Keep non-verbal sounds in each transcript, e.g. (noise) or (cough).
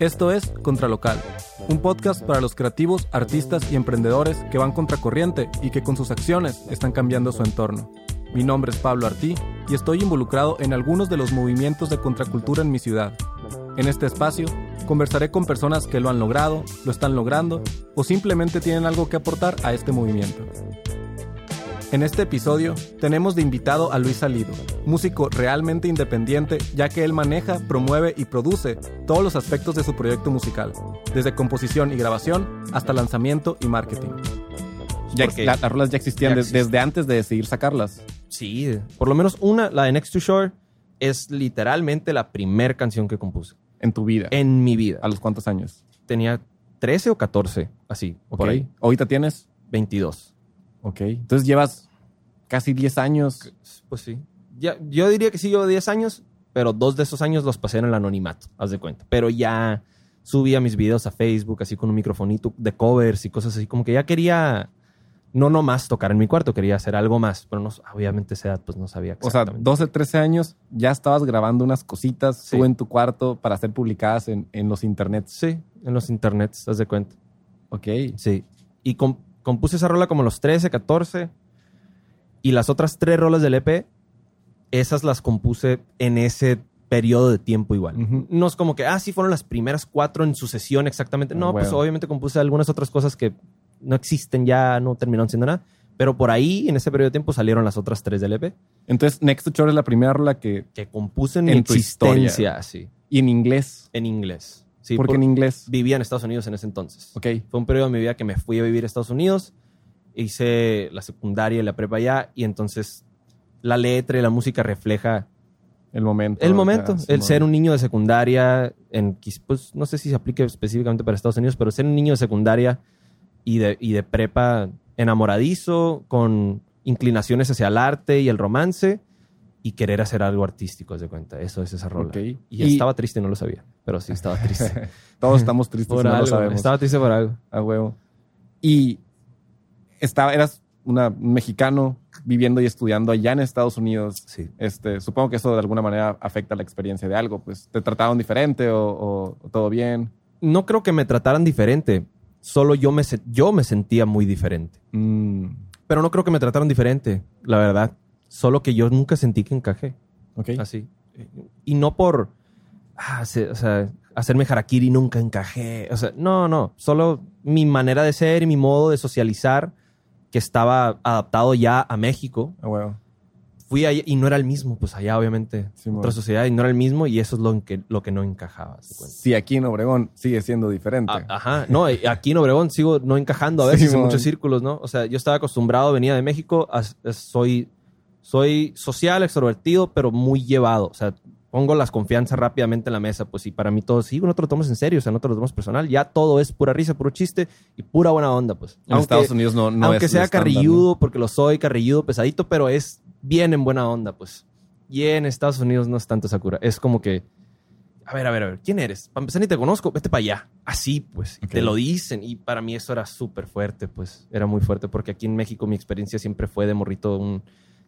Esto es Contralocal, un podcast para los creativos, artistas y emprendedores que van contracorriente y que con sus acciones están cambiando su entorno. Mi nombre es Pablo Artí y estoy involucrado en algunos de los movimientos de contracultura en mi ciudad. En este espacio conversaré con personas que lo han logrado, lo están logrando o simplemente tienen algo que aportar a este movimiento. En este episodio tenemos de invitado a Luis Salido, músico realmente independiente ya que él maneja, promueve y produce todos los aspectos de su proyecto musical, desde composición y grabación hasta lanzamiento y marketing. Ya, la- las rolas ya existían ya desde antes de decidir sacarlas. Sí, por lo menos una, la de Next to Shore, es literalmente la primera canción que compuse En tu vida. en mi vida. ¿A los cuántos años? Tenía 13 o 14, así, Ok. por ahí. ¿Ahorita tienes? 22. Ok. Entonces llevas casi 10 años. Pues sí. Ya, yo diría que sí, llevo 10 años, pero dos de esos años los pasé en el anonimato, haz de cuenta. Pero ya subía mis videos a Facebook, así con un microfonito de covers y cosas así, como que ya quería no nomás tocar en mi cuarto, quería hacer algo más, pero no, obviamente esa edad pues no sabía O sea, exactamente. 12, 13 años, ya estabas grabando unas cositas Sí. tú en tu cuarto para ser publicadas en, en los internets. Sí, en los internets, haz de cuenta. Ok. Sí. Y com- compuse esa rola como a los 13, 14. Y las otras tres rolas del EP, esas las compuse en ese periodo de tiempo igual. No es como que, ah, sí, fueron las primeras cuatro en sucesión exactamente. No, Ah, pues obviamente compuse algunas otras cosas que no existen ya, no terminaron siendo nada. Pero por ahí, en ese periodo de tiempo, salieron las otras tres del EP Entonces, Next to Shore es la primira rola que... que compuse en, En mi tu historia. existencia, sí, Y en inglés. en inglés. Sí, ¿Por qué por- en inglés? vivía en Estados Unidos en ese entonces. Ok. Fue un periodo de mi vida que me fui a vivir a Estados Unidos, hice la secundaria y la prepa allá, y entonces la letra y la música refleja El momento. el momento, ya, el ser un niño de secundaria, en, pues no sé si se aplique específicamente para Estados Unidos, pero ser un niño de secundaria y de, y de prepa enamoradizo, con inclinaciones hacia el arte y el romance, y querer hacer algo artístico, de cuenta. Eso es esa rola. Ok. Y, Y- estaba triste, no lo sabía, pero sí estaba triste. (laughs) Todos estamos tristes por no algo, lo sabemos. estaba triste por algo. A huevo. Y estaba, eras una, un mexicano viviendo y estudiando allá en Estados Unidos. Sí. Este, supongo que eso de alguna manera afecta la experiencia de algo. Pues, ¿te trataron diferente o, o- o todo bien? no creo que me trataran diferente. Solo yo me, yo me sentía muy diferente. Mm, Pero no creo que me trataran diferente, la verdad. Solo que yo nunca sentí que encajé. ok. Así. Y no por ah, se- o sea, hacerme harakiri nunca encajé. O sea, no, no. Solo mi manera de ser y mi modo de socializar que estaba adaptado ya a México. A huevo. Fui allá y no era el mismo. Pues allá, obviamente, otra sociedad y no era el mismo. Y eso es lo, que, lo que no encajaba. Sí, aquí en Obregón sigue siendo diferente. A- Ajá, no, aquí en Obregón sigo no encajando a veces Sí, en muchos círculos, ¿no? O sea, yo estaba acostumbrado, venía de México, a- a- soy, soy social, extrovertido, pero muy llevado. O sea, pongo las confianzas rápidamente en la mesa, pues y para mí todo, sí, no te lo tomas en serio, o sea, no te lo tomas personal, ya todo es pura risa, puro chiste y pura buena onda, pues. en Estados Unidos no, no aunque es sea carrilludo, porque lo soy, carrilludo, pesadito, pero es bien en buena onda, pues. Y en Estados Unidos no es tanto esa cura. Es como que, a ver, a ver, a ver, ¿quién eres? Para empezar, ni te conozco, vete para allá. Así, pues. Te lo dicen. Y para mí eso era súper fuerte, pues. Era muy fuerte, porque aquí en México mi experiencia siempre fue de morrito un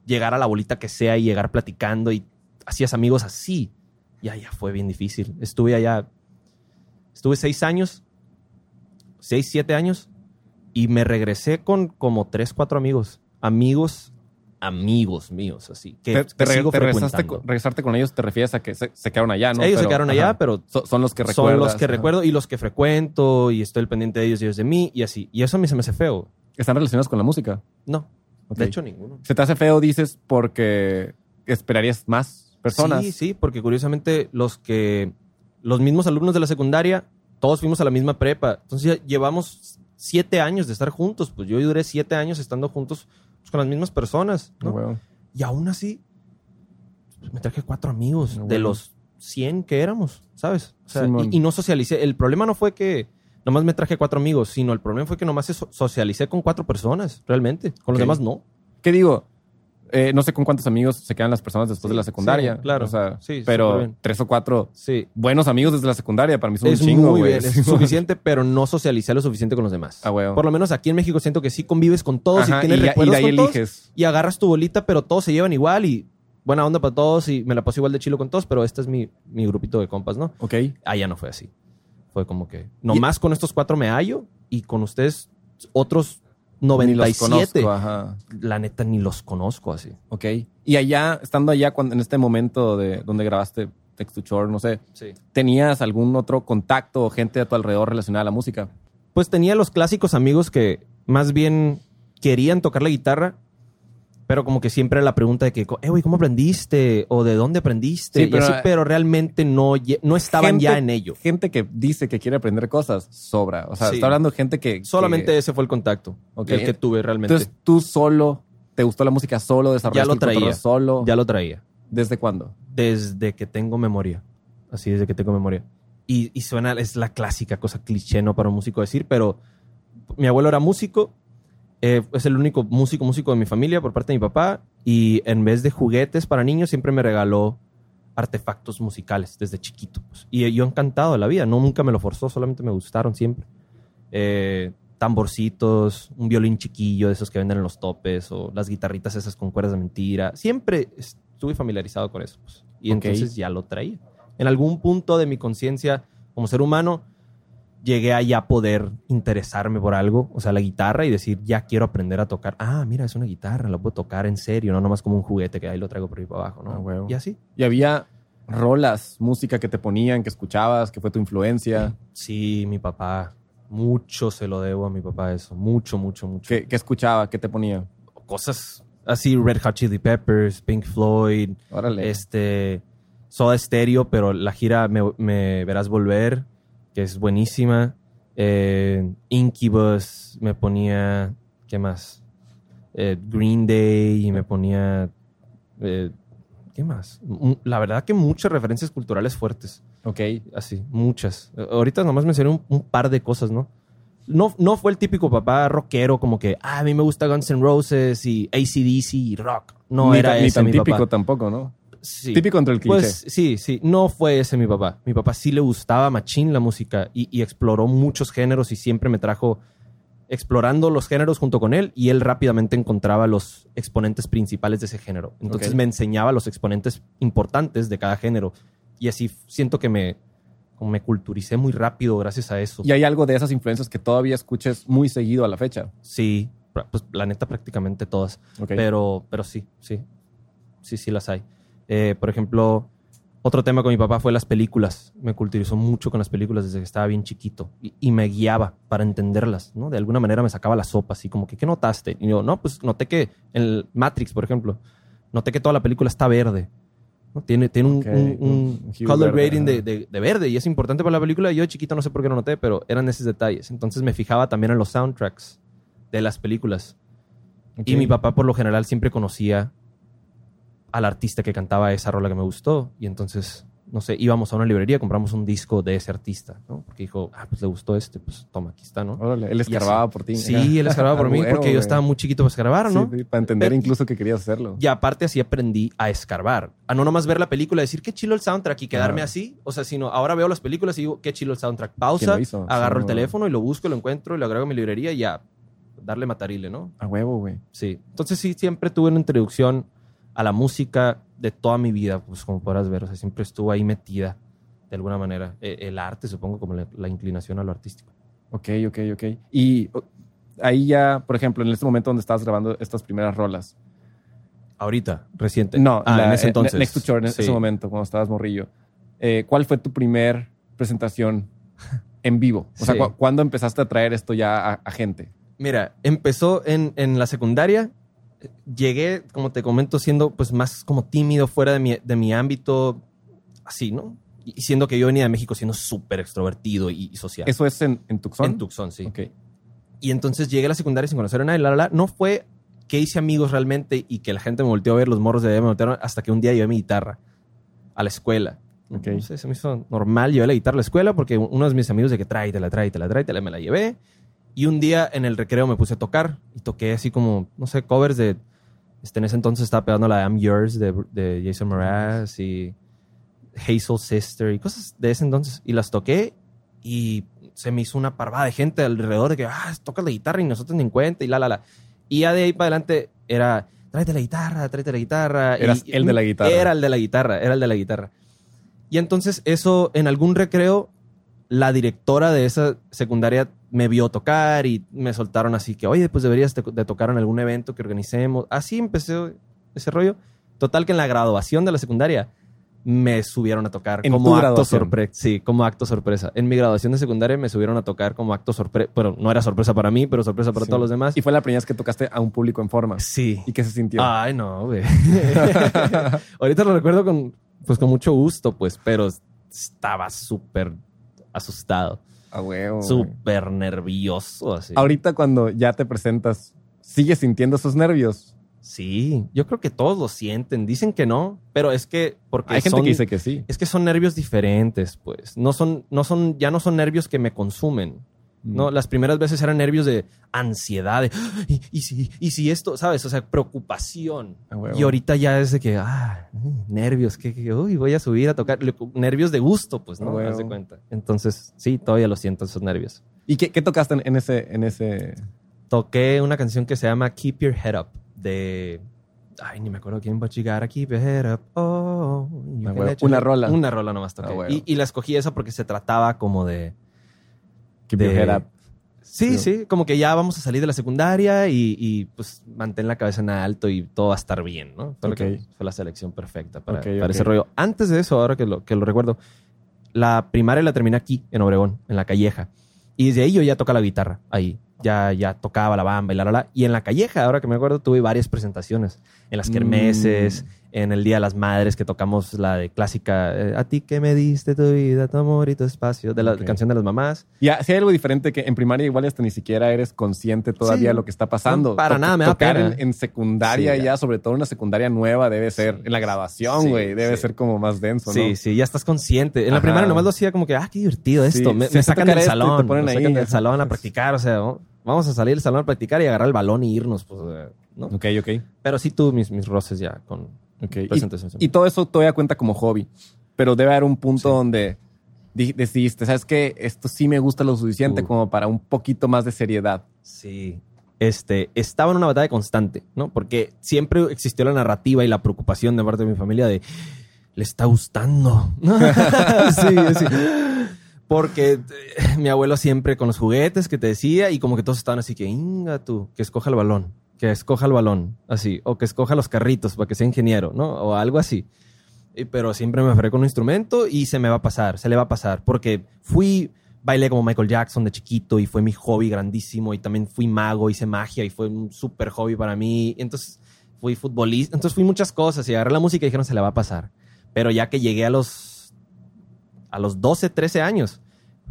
llegar a la bolita que sea y llegar platicando y hacías amigos así. Y allá fue bien difícil. Estuve allá, estuve seis años, seis, siete años, y me regresé con como tres, cuatro amigos. Amigos, amigos míos, así. Que, Te, te que re- sigo te regresaste, regresarte con ellos, te refieres a que se, se quedaron allá, ¿no? Ellos se Pero- quedaron allá, ajá. pero So- son los que recuerdas. son los que ajá. recuerdo y los que frecuento y estoy pendiente de ellos y ellos de mí y así. Y eso a mí se me hace feo. ¿Están relacionados con la música? No, Ok. de hecho ninguno. ¿Se te hace feo, dices, porque esperarías más personas? Sí, sí, porque curiosamente los que los mismos alumnos de la secundaria, todos fuimos a la misma prepa. Entonces ya llevamos siete años de estar juntos. Pues yo duré siete años estando juntos pues, con las mismas personas. ¿no? Y aún así, pues, me traje cuatro amigos Ah, de los 100 que éramos, ¿sabes? O sea, y, y no socialicé. El problema no fue que nomás me traje cuatro amigos, sino el problema fue que nomás so- socialicé con cuatro personas, realmente. Con los demás no. ¿Qué digo? Eh, no sé con cuántos amigos se quedan las personas después Sí, de la secundaria. sí, claro. O sea, Sí, pero tres o cuatro Sí. buenos amigos desde la secundaria para mí son es un chingo, muy güey. bien, es (laughs) suficiente, pero no socialicé lo suficiente con los demás. Ah. Por lo menos aquí en México siento que sí convives con todos Ajá, y tienes y, y recuerdos de ahí con todos eliges. y agarras tu bolita, pero todos se llevan igual y buena onda para todos y me la paso igual de chilo con todos, pero este es mi, mi grupito de compas, ¿no? Ok. Allá no fue así. Fue como que, nomás con estos cuatro me hallo y con ustedes otros 97. Ni los conozco, ajá. La neta ni los conozco así. Ok. Y allá, estando allá cuando, en este momento de donde grabaste Text to Shore, no sé, Sí. ¿tenías algún otro contacto o gente a tu alrededor relacionada a la música? Pues tenía los clásicos amigos que más bien querían tocar la guitarra, pero como que siempre la pregunta de que, eh, güey, ¿cómo aprendiste? ¿O de dónde aprendiste? Sí, Y pero- así, pero realmente no, no estaban Gente- ya en ello. Gente que dice que quiere aprender cosas, sobra. O sea, Sí. está hablando de gente que... Solamente que- ese fue el contacto Ok. el que tuve realmente. Entonces, tú solo, ¿te gustó la música solo? ¿Desarrollaste Ya lo el traía. solo? ya lo traía. ¿Desde cuándo? Desde que tengo memoria. Así, desde que tengo memoria. Y, y suena, es la clásica cosa cliché, ¿no? Para un músico decir, pero mi abuelo era músico, eh, es el único músico, músico de mi familia por parte de mi papá, y en vez de juguetes para niños, siempre me regaló artefactos musicales desde chiquito. pues. Y yo encantado de la vida, no nunca me lo forzó, solamente me gustaron siempre. Eh, tamborcitos, un violín chiquillo de esos que venden en los topes, o las guitarritas esas con cuerdas de mentira. Siempre estuve familiarizado con eso. pues. Y entonces ya lo traía. En algún punto de mi conciencia como ser humano, llegué a ya poder interesarme por algo, o sea, la guitarra, y decir, ya quiero aprender a tocar. Ah, mira, es una guitarra, la puedo tocar en serio, no nomás como un juguete que ahí lo traigo por ahí para abajo, ¿no? Ah. Y así. ¿Y había rolas, música que te ponían, que escuchabas, que fue tu influencia? Sí, mi papá, mucho se lo debo a mi papá eso, mucho, mucho, mucho. ¿Qué, qué escuchaba? ¿Qué te ponía? Cosas así, Red Hot Chili Peppers, Pink Floyd, Órale. este, Soda Stereo, pero la gira me, me verás volver, que es buenísima. Eh, Incubus me ponía, ¿qué más? Eh, Green Day y me ponía, eh, ¿qué más? La verdad que muchas referencias culturales fuertes, Ok. así, muchas. Ahorita nomás mencioné un, un par de cosas, ¿no? No, no fue el típico papá rockero como que, ah, a mí me gusta Guns N' Roses y ACDC y rock. No ni, era ese tan mi típico papá. tampoco, ¿no? Sí. Típico entre el cliché. Pues sí, sí, no fue ese mi papá. Mi papá sí le gustaba machín la música y, y exploró muchos géneros y siempre me trajo explorando los géneros junto con él y él rápidamente encontraba los exponentes principales de ese género. Entonces me enseñaba los exponentes importantes de cada género y así siento que me, me culturicé muy rápido gracias a eso. y hay algo de esas influencias que todavía escuches muy seguido a la fecha. Sí, pues la neta prácticamente todas. Ok. Pero, pero sí, sí. Sí, sí las hay. Eh, por ejemplo, otro tema con mi papá fue las películas. Me culturizó mucho con las películas desde que estaba bien chiquito. Y, y me guiaba para entenderlas, ¿no? De alguna manera me sacaba la sopa, así como que, ¿qué notaste? Y yo, no, pues noté que en el Matrix, por ejemplo, noté que toda la película está verde. ¿no? Tiene, tiene un, Ok, un- un un hue color verde, rating de, ajá. de- de verde y es importante para la película. Yo de chiquito no sé por qué no noté, pero eran esos detalles. Entonces me fijaba también en los soundtracks de las películas. Y mi papá por lo general siempre conocía al artista que cantaba esa rola que me gustó. Y entonces, no sé, íbamos a una librería, compramos un disco de ese artista, ¿no? Porque dijo, ah, pues le gustó este, pues toma, aquí está, ¿no? Órale, él escarbaba por ti. Sí, él escarbaba por (laughs) mí porque yo estaba muy chiquito para escarbar, ¿no? Sí, sí, para entender Pero- incluso que querías hacerlo. Y aparte así aprendí a escarbar. A no nomás ver la película y decir qué chilo el soundtrack y quedarme Ah. así. O sea, sino ahora veo las películas y digo qué chilo el soundtrack. ¿Quién Pausa, agarro Sí, el no. teléfono y lo busco, lo encuentro y lo agrego a mi librería y ya, darle matarile, ¿no? A huevo, güey. Sí. Entonces sí, siempre tuve una introducción a la música de toda mi vida, pues como podrás ver. O sea, siempre estuvo ahí metida de alguna manera. E- El arte, supongo, como la, la inclinación a lo artístico. Ok, ok, ok. Y ahí ya, por ejemplo, en este momento donde estabas grabando estas primeras rolas. Ahorita, reciente. No, Ah, la- en ese eh, entonces. Next to Shore, en Sí. ese momento, cuando estabas morrillo. Eh, ¿Cuál fue tu primer presentación en vivo? O sea, cu- ¿cuándo empezaste a traer esto ya a, a gente? Mira, empezó en, en la secundaria. Llegué, como te comento, siendo pues más como tímido fuera de mi, de mi ámbito, así, ¿no? Y siendo que yo venía de México siendo súper extrovertido y, y social. ¿Eso es en, en Tucson? En Tucson, sí. Ok. Y entonces llegué a la secundaria sin conocer a nadie, la, la, la. No fue que hice amigos realmente y que la gente me volteó a ver, los morros de allá me voltearon, hasta que un día llevé mi guitarra a la escuela. Ok. No sé, se me hizo normal, llevé la guitarra a la escuela porque uno de mis amigos de que tráetela, tráetela, tráetela, me la llevé. Y un día en el recreo me puse a tocar y toqué así como, no sé, covers de... Este, en ese entonces estaba pegando la I'm Yours de, de Jason Mraz y Hazel Sister y cosas de ese entonces. Y las toqué y se me hizo una parvada de gente alrededor de que, ah, tocas la guitarra y nosotros ni en cuenta y la, la, la. Y ya de ahí para adelante era, tráete la guitarra, tráete la guitarra. Eras Y- el de la guitarra. Era el de la guitarra, era el de la guitarra. Y entonces eso en algún recreo la directora de esa secundaria me vio tocar y me soltaron así que, oye, pues deberías de, tocar en algún evento que organicemos. Así empecé ese rollo. Total que en la graduación de la secundaria me subieron a tocar ¿En como acto sorpresa. Sí, como acto sorpresa. En mi graduación de secundaria me subieron a tocar como acto sorpresa. Bueno, no era sorpresa para mí, pero sorpresa para Sí. todos los demás. Y fue la primera vez que tocaste a un público en forma. Sí. ¿Y qué se sintió? Ay, no, güey. (laughs) Ahorita lo recuerdo con, pues, con mucho gusto, pues, pero estaba súper asustado, A huevo. súper nervioso, así. Ahorita cuando ya te presentas, ¿sigues sintiendo esos nervios? Sí, yo creo que todos lo sienten. Dicen que no, pero es que porque Hay gente son- que dice que sí. es que son nervios diferentes, pues. No son, no son, ya no son nervios que me consumen. No, Mm. las primeras veces eran nervios de ansiedad, de "Ah, y, y si, y si esto, ¿sabes? O sea, preocupación. Y ahorita ya es de que, ah, nervios, que, que, uy, voy a subir a tocar. Nervios de gusto, pues, ¿no? A huevo. Haz de cuenta. Entonces, sí, todavía lo siento esos nervios. ¿Y qué, qué tocaste en, ese, en ese? Toqué una canción que se llama Keep Your Head Up de. Ay, ni me acuerdo quién va a llegar a Keep Your Head Up. Oh, Ah, Una rola. Una rola nomás toqué. Ah, y, y la escogí esa porque se trataba como de. Keep de- your head up. Sí, Sí. sí, como que ya vamos a salir de la secundaria y, y, pues mantén la cabeza en alto y todo va a estar bien, ¿no? Fue, lo que- fue la selección perfecta para, para ese rollo. Antes de eso, ahora que lo, que lo recuerdo, la primaria la terminé aquí, en Obregón, en la Calleja. Y desde ahí yo ya tocaba la guitarra, ahí. Ya, ya tocaba la bamba y la, la, la. Y en la Calleja, ahora que me acuerdo, tuve varias presentaciones. En las kermeses, Mm. En el Día de las Madres, que tocamos la de clásica, eh, A ti que me diste tu vida, tu amor y tu espacio, de la canción de las mamás. Y si hay algo diferente que en primaria igual hasta ni siquiera eres consciente todavía Sí. de lo que está pasando. No, para To- nada me da Tocar pena. en, en secundaria Sí, ya. ya. sobre todo una secundaria nueva, debe ser. Sí. En la grabación, Sí, güey, debe sí. ser como más denso, Sí, ¿no? sí, ya estás consciente. En la primaria nomás lo hacía como que, ah, qué divertido esto. Sí, me, sí, sacan del y te salón. ponen me ahí, sacan del salón a (laughs) practicar. O sea, ¿no? vamos a salir del salón a practicar y agarrar el balón y irnos. Pues, ¿no? Ok, ok. Pero sí tuve mis, mis roces ya con Y- todo eso todavía cuenta como hobby. Pero debe haber un punto Sí. donde di- decidiste, ¿sabes qué? Esto sí me gusta lo suficiente Uh. como para un poquito más de seriedad. Sí. Este, estaba en una batalla constante, ¿no? Porque siempre existió la narrativa y la preocupación de parte de mi familia de, le está gustando. (laughs) sí, sí. Porque eh, mi abuelo siempre con los juguetes que te decía y como que todos estaban así que, inga tú, que escoja el balón, que escoja el balón, así, o que escoja los carritos para que sea ingeniero, ¿no? O algo así. Pero siempre me aferré con un instrumento y se me va a pasar, se le va a pasar, porque fui, bailé como Michael Jackson de chiquito y fue mi hobby grandísimo y también fui mago, hice magia y fue un súper hobby para mí. Entonces fui futbolista, entonces fui muchas cosas y agarré la música y dijeron se le va a pasar. Pero ya que llegué a los, a los 12, 13 años,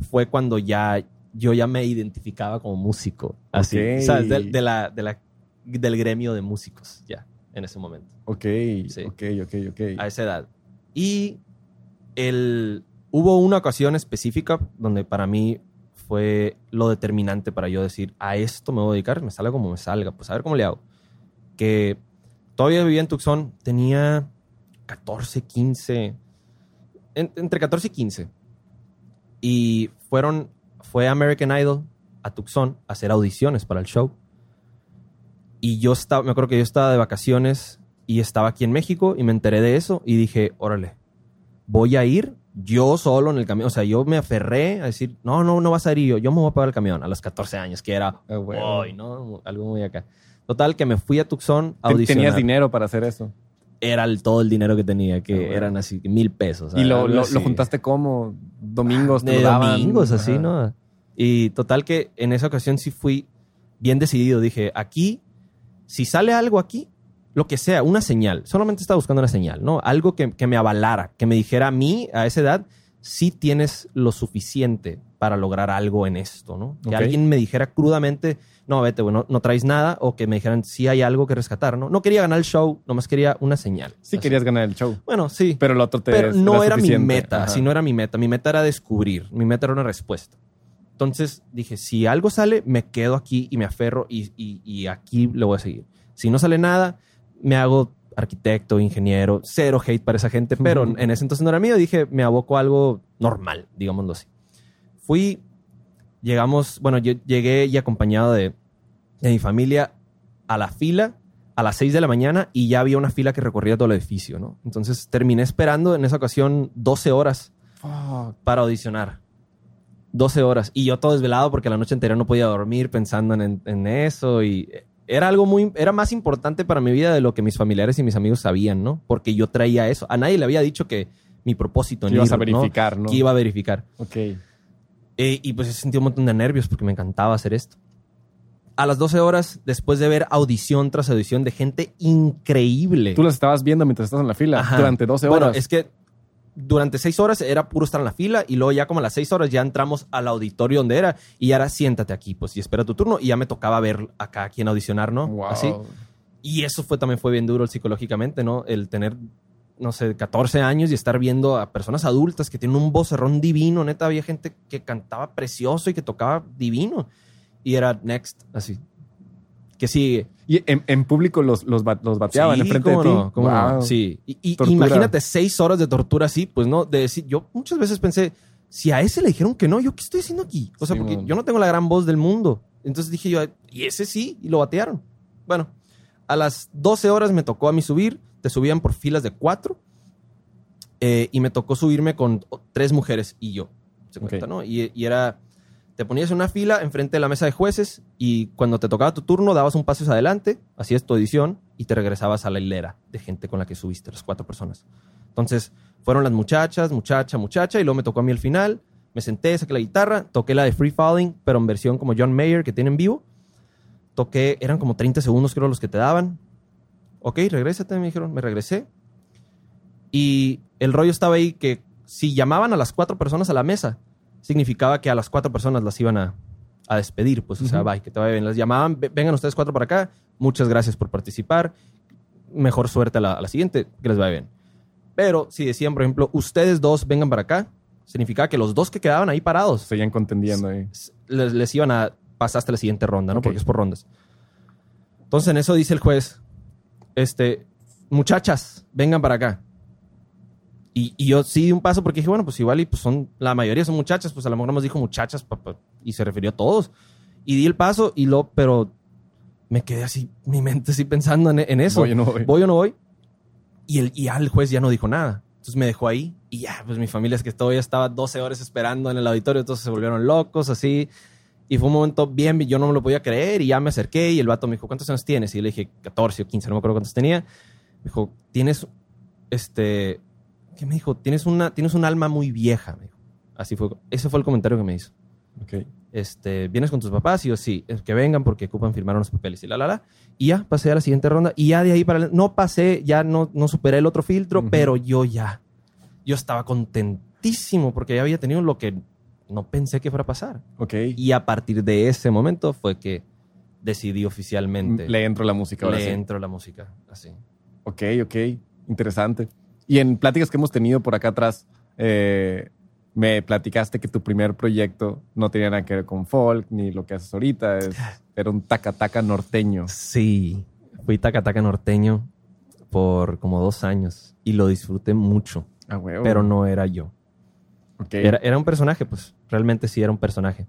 fue cuando ya yo ya me identificaba como músico. Así, Ok. ¿sabes? De, de la, de la, del gremio de músicos, ya, en ese momento Ok, Sí. ok, ok, ok. a esa edad. Y el, hubo una ocasión específica donde para mí fue lo determinante para yo decir, a esto me voy a dedicar, me salga como me salga, pues a ver cómo le hago. Que todavía vivía en Tucson, tenía 14, 15, en- entre 14 y 15. Y fueron, fue American Idol a Tucson a hacer audiciones para el show. Y yo estaba, me acuerdo que yo estaba de vacaciones y estaba aquí en México y me enteré de eso y dije, órale, voy a ir yo solo en el camión. O sea, yo me aferré a decir, no, no, no vas a ir yo, yo me voy a pagar el camión a los 14 años, que era, Ah, huevo. "Ay, ¿no? Algo muy acá. Total, que me fui a Tucson a audicionar. Tenías dinero para hacer eso. Era el- todo el dinero que tenía, que Ah, bueno. eran así, mil pesos. ¿Y lo, lo- así. lo juntaste como? ¿Domingos? te De lo daban? domingos, así, Ajá. ¿no? Y total que en esa ocasión sí fui bien decidido. Dije, aquí, si sale algo aquí, lo que sea, una señal. Solamente estaba buscando una señal, ¿no? Algo que, que me avalara, que me dijera a mí, a esa edad, sí tienes lo suficiente para lograr algo en esto, ¿no? Que alguien me dijera crudamente, no, vete, güey, no, traes nada, o que me dijeran, sí hay algo que rescatar, ¿no? No quería ganar el show, nomás quería una señal. Sí Así. querías ganar el show. Bueno, sí Pero el otro te pero no era mi meta, Ajá. si no era mi meta. Mi meta era descubrir, mi meta era una respuesta. Entonces dije, si algo sale, me quedo aquí y me aferro y, y- y aquí le voy a seguir. Si no sale nada, me hago arquitecto, ingeniero, cero hate para esa gente, pero Ujú. en ese entonces no era mío, dije, me aboco a algo normal, digámoslo así. Fui, llegamos, bueno, yo llegué y acompañado de, de mi familia a la fila a las 6 de la mañana y ya había una fila que recorría todo el edificio, ¿no? Entonces terminé esperando en esa ocasión 12 horas Fuck. para audicionar. 12 horas. Y yo todo desvelado porque la noche anterior no podía dormir pensando en, en eso. Y era algo muy, era más importante para mi vida de lo que mis familiares y mis amigos sabían, ¿no? Porque yo traía eso. A nadie le había dicho que mi propósito en Que ibas ir, a verificar, ¿no? Que iba a verificar. Ok. Eh, y pues sentí un montón de nervios porque me encantaba hacer esto. A las 12 horas, después de ver audición tras audición de gente increíble. Tú las estabas viendo mientras estás en la fila Ajá. durante 12 Bueno, horas. es que durante seis horas era puro estar en la fila y luego ya como a las seis horas ya entramos al auditorio donde era y era siéntate aquí pues y espera tu turno y ya me tocaba ver acá a quién audicionar, ¿no? Wow. Así. Y eso fue también fue bien duro psicológicamente, ¿no? El tener, no sé, 14 años y estar viendo a personas adultas que tienen un vocerrón divino. Neta, había gente que cantaba precioso y que tocaba divino. Y era next, así. Que sigue. Y en, en público los, los, ba- los bateaban Sí, enfrente de ti. no, cómo no. Wow. Sí. Y, imagínate seis horas de tortura así, pues no, de decir, yo muchas veces pensé, si a ese le dijeron que no, ¿yo qué estoy haciendo aquí? O sea, Sí, porque man. yo no tengo la gran voz del mundo. Entonces dije yo, y ese sí, y lo batearon. Bueno, a las 12 horas me tocó a mí subir, te subían por filas de cuatro, eh, y me tocó subirme con tres mujeres y yo. ¿Se cuenta, no? Y, y era, te ponías en una fila enfrente de la mesa de jueces y cuando te tocaba tu turno dabas un paso hacia adelante, hacías tu audición y te regresabas a la hilera de gente con la que subiste, las cuatro personas. Entonces, fueron las muchachas, muchacha, muchacha, y luego me tocó a mí al final. Me senté, saqué la guitarra, toqué la de Free Falling, pero en versión como John Mayer que tiene en vivo. Toqué, eran como 30 segundos creo los que te daban. Ok, regrésate, me dijeron, me regresé. Y el rollo estaba ahí que si llamaban a las cuatro personas a la mesa, significaba que a las cuatro personas las iban a, a despedir. Pues, o sea, bye, que te vaya bien. Las llamaban, "Ve- vengan ustedes cuatro para acá, muchas gracias por participar, mejor suerte a la, a la siguiente, que les vaya bien. Pero si decían, por ejemplo, ustedes dos vengan para acá, significaba que los dos que quedaban ahí parados Seguían contendiendo ahí. les, les iban a pasar hasta la siguiente ronda, ¿no? Porque es por rondas. Entonces en eso dice el juez, este, muchachas, vengan para acá. Y, y yo sí di un paso porque dije, bueno, pues igual y pues son, la mayoría son muchachas, pues a lo mejor nos dijo muchachas pa- pa- y se refirió a todos. Y di el paso y lo, pero me quedé así, mi mente así pensando en, en eso. Voy o no voy. ¿Voy o no voy? Y, el, y ya el juez ya no dijo nada. Entonces me dejó ahí y ya, pues mi familia es que todavía estaba 12 horas esperando en el auditorio, entonces se volvieron locos así. Y fue un momento bien, yo no me lo podía creer y ya me acerqué y el vato me dijo, ¿cuántos años tienes? Y yo le dije, 14 o 15, no me acuerdo cuántos tenía. Me dijo, tienes, este, ¿qué me dijo? Tienes una, tienes un alma muy vieja, me dijo. Así fue, ese fue el comentario que me hizo Ok. este, ¿vienes con tus papás? Y yo, sí, que vengan porque ocupan firmar unos papeles y la, la, la. Y ya pasé a la siguiente ronda y ya de ahí para... No pasé, ya no, no superé el otro filtro, Ujú. pero yo ya, yo estaba contentísimo porque ya había tenido lo que no pensé que fuera a pasar. Ok. Y a partir de ese momento fue que decidí oficialmente. Le entro la música ahora le sí. entro la música, así. Ok, ok. Interesante. Y en pláticas que hemos tenido por acá atrás, eh, me platicaste que tu primer proyecto no tenía nada que ver con folk ni lo que haces ahorita. es- (laughs) era un taca-taca norteño. Sí, fui tacataca norteño por como dos años y lo disfruté mucho, Ah, huevo. pero no era yo. Ok. Era, era un personaje, pues. Realmente sí era un personaje.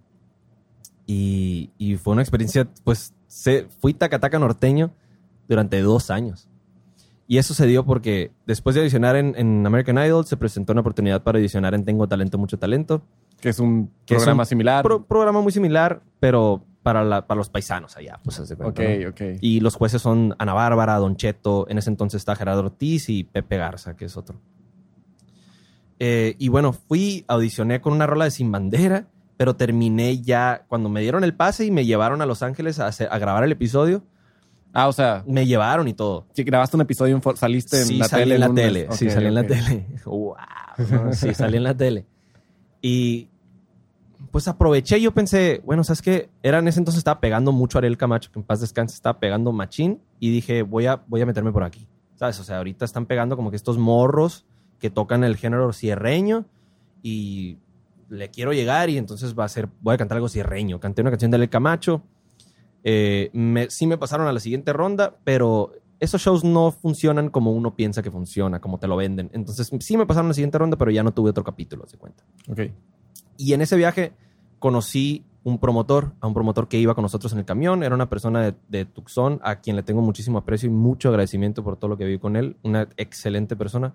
Y, y fue una experiencia, pues, se, fui tacataca norteño durante dos años. Y eso se dio porque después de audicionar en, en American Idol, se presentó una oportunidad para audicionar en Tengo Talento, Mucho Talento. que es un que es programa un similar. Pro- programa muy similar, pero para, la- para los paisanos allá, pues. Y los jueces son Ana Bárbara, Don Cheto, en ese entonces está Gerardo Ortiz y Pepe Garza, que es otro. Eh, y bueno, fui, audicioné con una rola de Sin Bandera, pero terminé ya, cuando me dieron el pase y me llevaron a Los Ángeles a, hacer- a grabar el episodio, Ah, o sea, me llevaron y todo. que grabaste un episodio, en saliste en sí, la salí tele. en la tele. sí, ok, salí en ok. la tele. (laughs) ¡Wow! ¿no? Sí, salí en la tele. Y pues aproveché yo pensé, bueno, ¿sabes qué? Era en ese entonces estaba pegando mucho a Ariel Camacho, que en paz descanse, estaba pegando machín. Y dije, voy a, voy a meterme por aquí. ¿Sabes? O sea, ahorita están pegando como que estos morros que tocan el género cierreño y le quiero llegar y entonces va a ser, voy a cantar algo cierreño. Canté una canción de Ariel Camacho. Eh, me- sí me pasaron a la siguiente ronda, pero esos shows no funcionan como uno piensa que funciona, como te lo venden. Entonces sí me pasaron a la siguiente ronda, pero ya no tuve otro capítulo, se cuenta. Ok. Y en ese viaje conocí un promotor, a un promotor que iba con nosotros en el camión. Era una persona de, de Tucson a quien le tengo muchísimo aprecio y mucho agradecimiento por todo lo que viví con él. Una excelente persona.